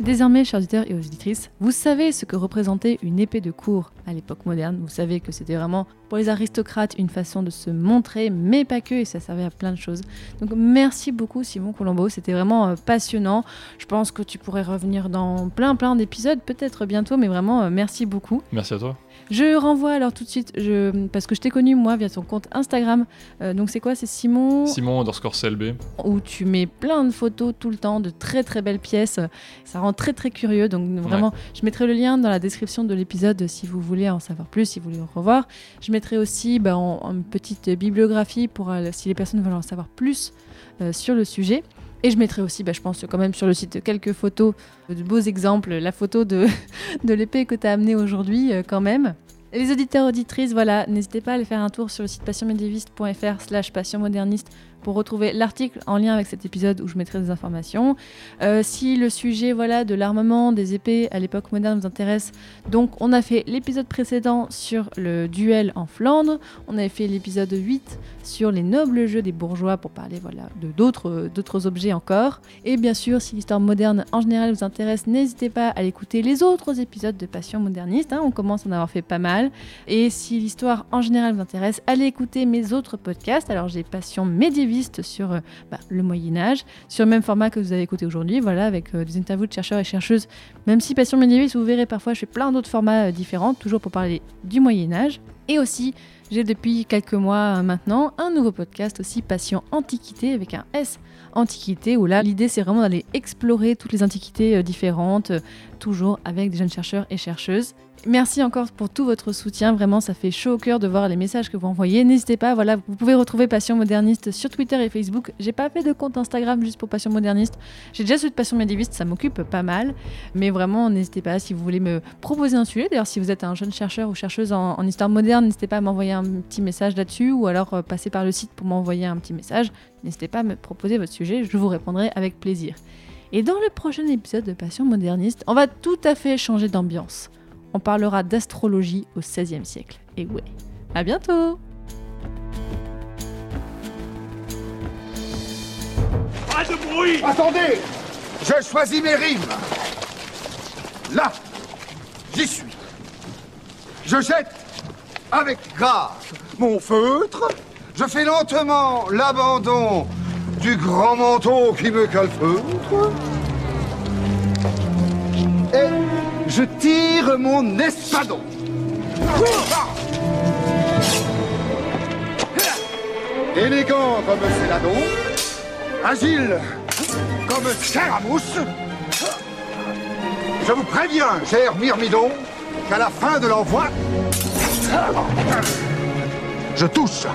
Désormais, chers auditeurs et auditrices, vous savez ce que représentait une épée de cour à l'époque moderne. Vous savez que c'était vraiment pour les aristocrates une façon de se montrer, mais pas que, et ça servait à plein de choses. Donc merci beaucoup Simon Colombo, c'était vraiment euh, passionnant. Je pense que tu pourrais revenir dans plein plein d'épisodes, peut-être bientôt, mais vraiment euh, merci beaucoup. Merci à toi. Je renvoie alors tout de suite, je, parce que je t'ai connu moi via ton compte Instagram. Euh, donc c'est quoi C'est Simon Simon underscore CLB. où tu mets plein de photos tout le temps de très très belles pièces. Ça rend très très curieux. Donc vraiment, je mettrai le lien dans la description de l'épisode si vous voulez en savoir plus, si vous voulez en revoir. Je mettrai aussi bah, en, en une petite bibliographie pour euh, si les personnes veulent en savoir plus euh, sur le sujet. Et je mettrai aussi, bah, je pense quand même sur le site quelques photos de beaux exemples. La photo de, [LAUGHS] de l'épée que tu as amenée aujourd'hui euh, quand même. Les auditeurs auditrices, voilà, n'hésitez pas à aller faire un tour sur le site passionmédiéviste.fr slash passionmoderniste pour retrouver l'article en lien avec cet épisode où je mettrai des informations. Euh, si le sujet voilà, de l'armement des épées à l'époque moderne vous intéresse, donc on a fait l'épisode précédent sur le duel en Flandre, on avait fait l'épisode 8 sur les nobles jeux des bourgeois pour parler voilà, de d'autres d'autres objets encore. Et bien sûr, si l'histoire moderne en général vous intéresse, n'hésitez pas à écouter les autres épisodes de Passion moderniste, hein, on commence à en avoir fait pas mal. Et si l'histoire en général vous intéresse, allez écouter mes autres podcasts. Alors j'ai Passion sur euh, bah, le Moyen Âge, sur le même format que vous avez écouté aujourd'hui, voilà, avec euh, des interviews de chercheurs et chercheuses. Même si Passion médiéviste, vous verrez parfois, je fais plein d'autres formats euh, différents, toujours pour parler du Moyen Âge. Et aussi, j'ai depuis quelques mois maintenant un nouveau podcast aussi, Passion Antiquité, avec un S. Antiquité, où là, l'idée c'est vraiment d'aller explorer toutes les antiquités différentes, toujours avec des jeunes chercheurs et chercheuses. Merci encore pour tout votre soutien, vraiment ça fait chaud au cœur de voir les messages que vous envoyez. N'hésitez pas, voilà, vous pouvez retrouver Passion Moderniste sur Twitter et Facebook. J'ai pas fait de compte Instagram juste pour Passion Moderniste. J'ai déjà celui Passion Médiéviste, ça m'occupe pas mal. Mais vraiment, n'hésitez pas si vous voulez me proposer un sujet. D'ailleurs, si vous êtes un jeune chercheur ou chercheuse en, en histoire moderne, n'hésitez pas à m'envoyer un petit message là-dessus ou alors euh, passer par le site pour m'envoyer un petit message. N'hésitez pas à me proposer votre sujet, je vous répondrai avec plaisir. Et dans le prochain épisode de Passion Moderniste, on va tout à fait changer d'ambiance. On parlera d'astrologie au XVIe siècle. Et ouais, à bientôt Pas de bruit Attendez Je choisis mes rimes. Là, j'y suis. Je jette Avec grâce mon feutre, je fais lentement l'abandon du grand manteau qui me calfeutre. Et je tire mon espadon. Élégant comme Céladon, agile comme Scaramouche. Je vous préviens, cher Myrmidon, qu'à la fin de l'envoi, je touche.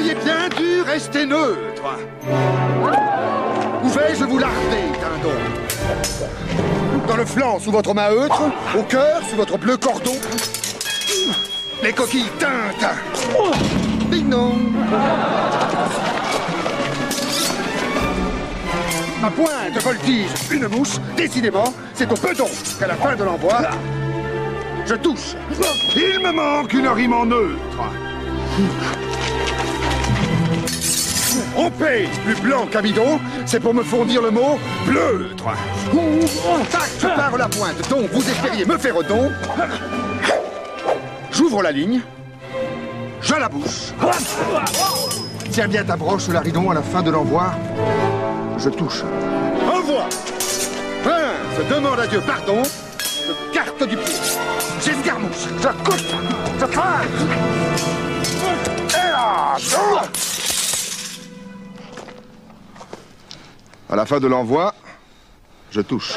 Auriez bien dû rester neutre. Où vais-je vous larder, dindon Dans le flanc sous votre main eutre, au cœur sous votre bleu cordon. Les coquilles teintes. Ding dong. Ma pointe voltige une mouche. Décidément, c'est au bedon qu'à la fin de l'envoi, je touche. Il me manque une rime en neutre. On plus blanc qu'un bidon, c'est pour me fournir le mot bleutre. Tac, je pars la pointe, donc vous espériez me faire don. J'ouvre la ligne, je la bouche. Tiens bien ta broche, Laridon, à la fin de l'envoi. Je touche. Envoie Prince demande à Dieu pardon, carte du pied. J'escarmouche, je coupe, je. Et là, À la fin de l'envoi, je touche.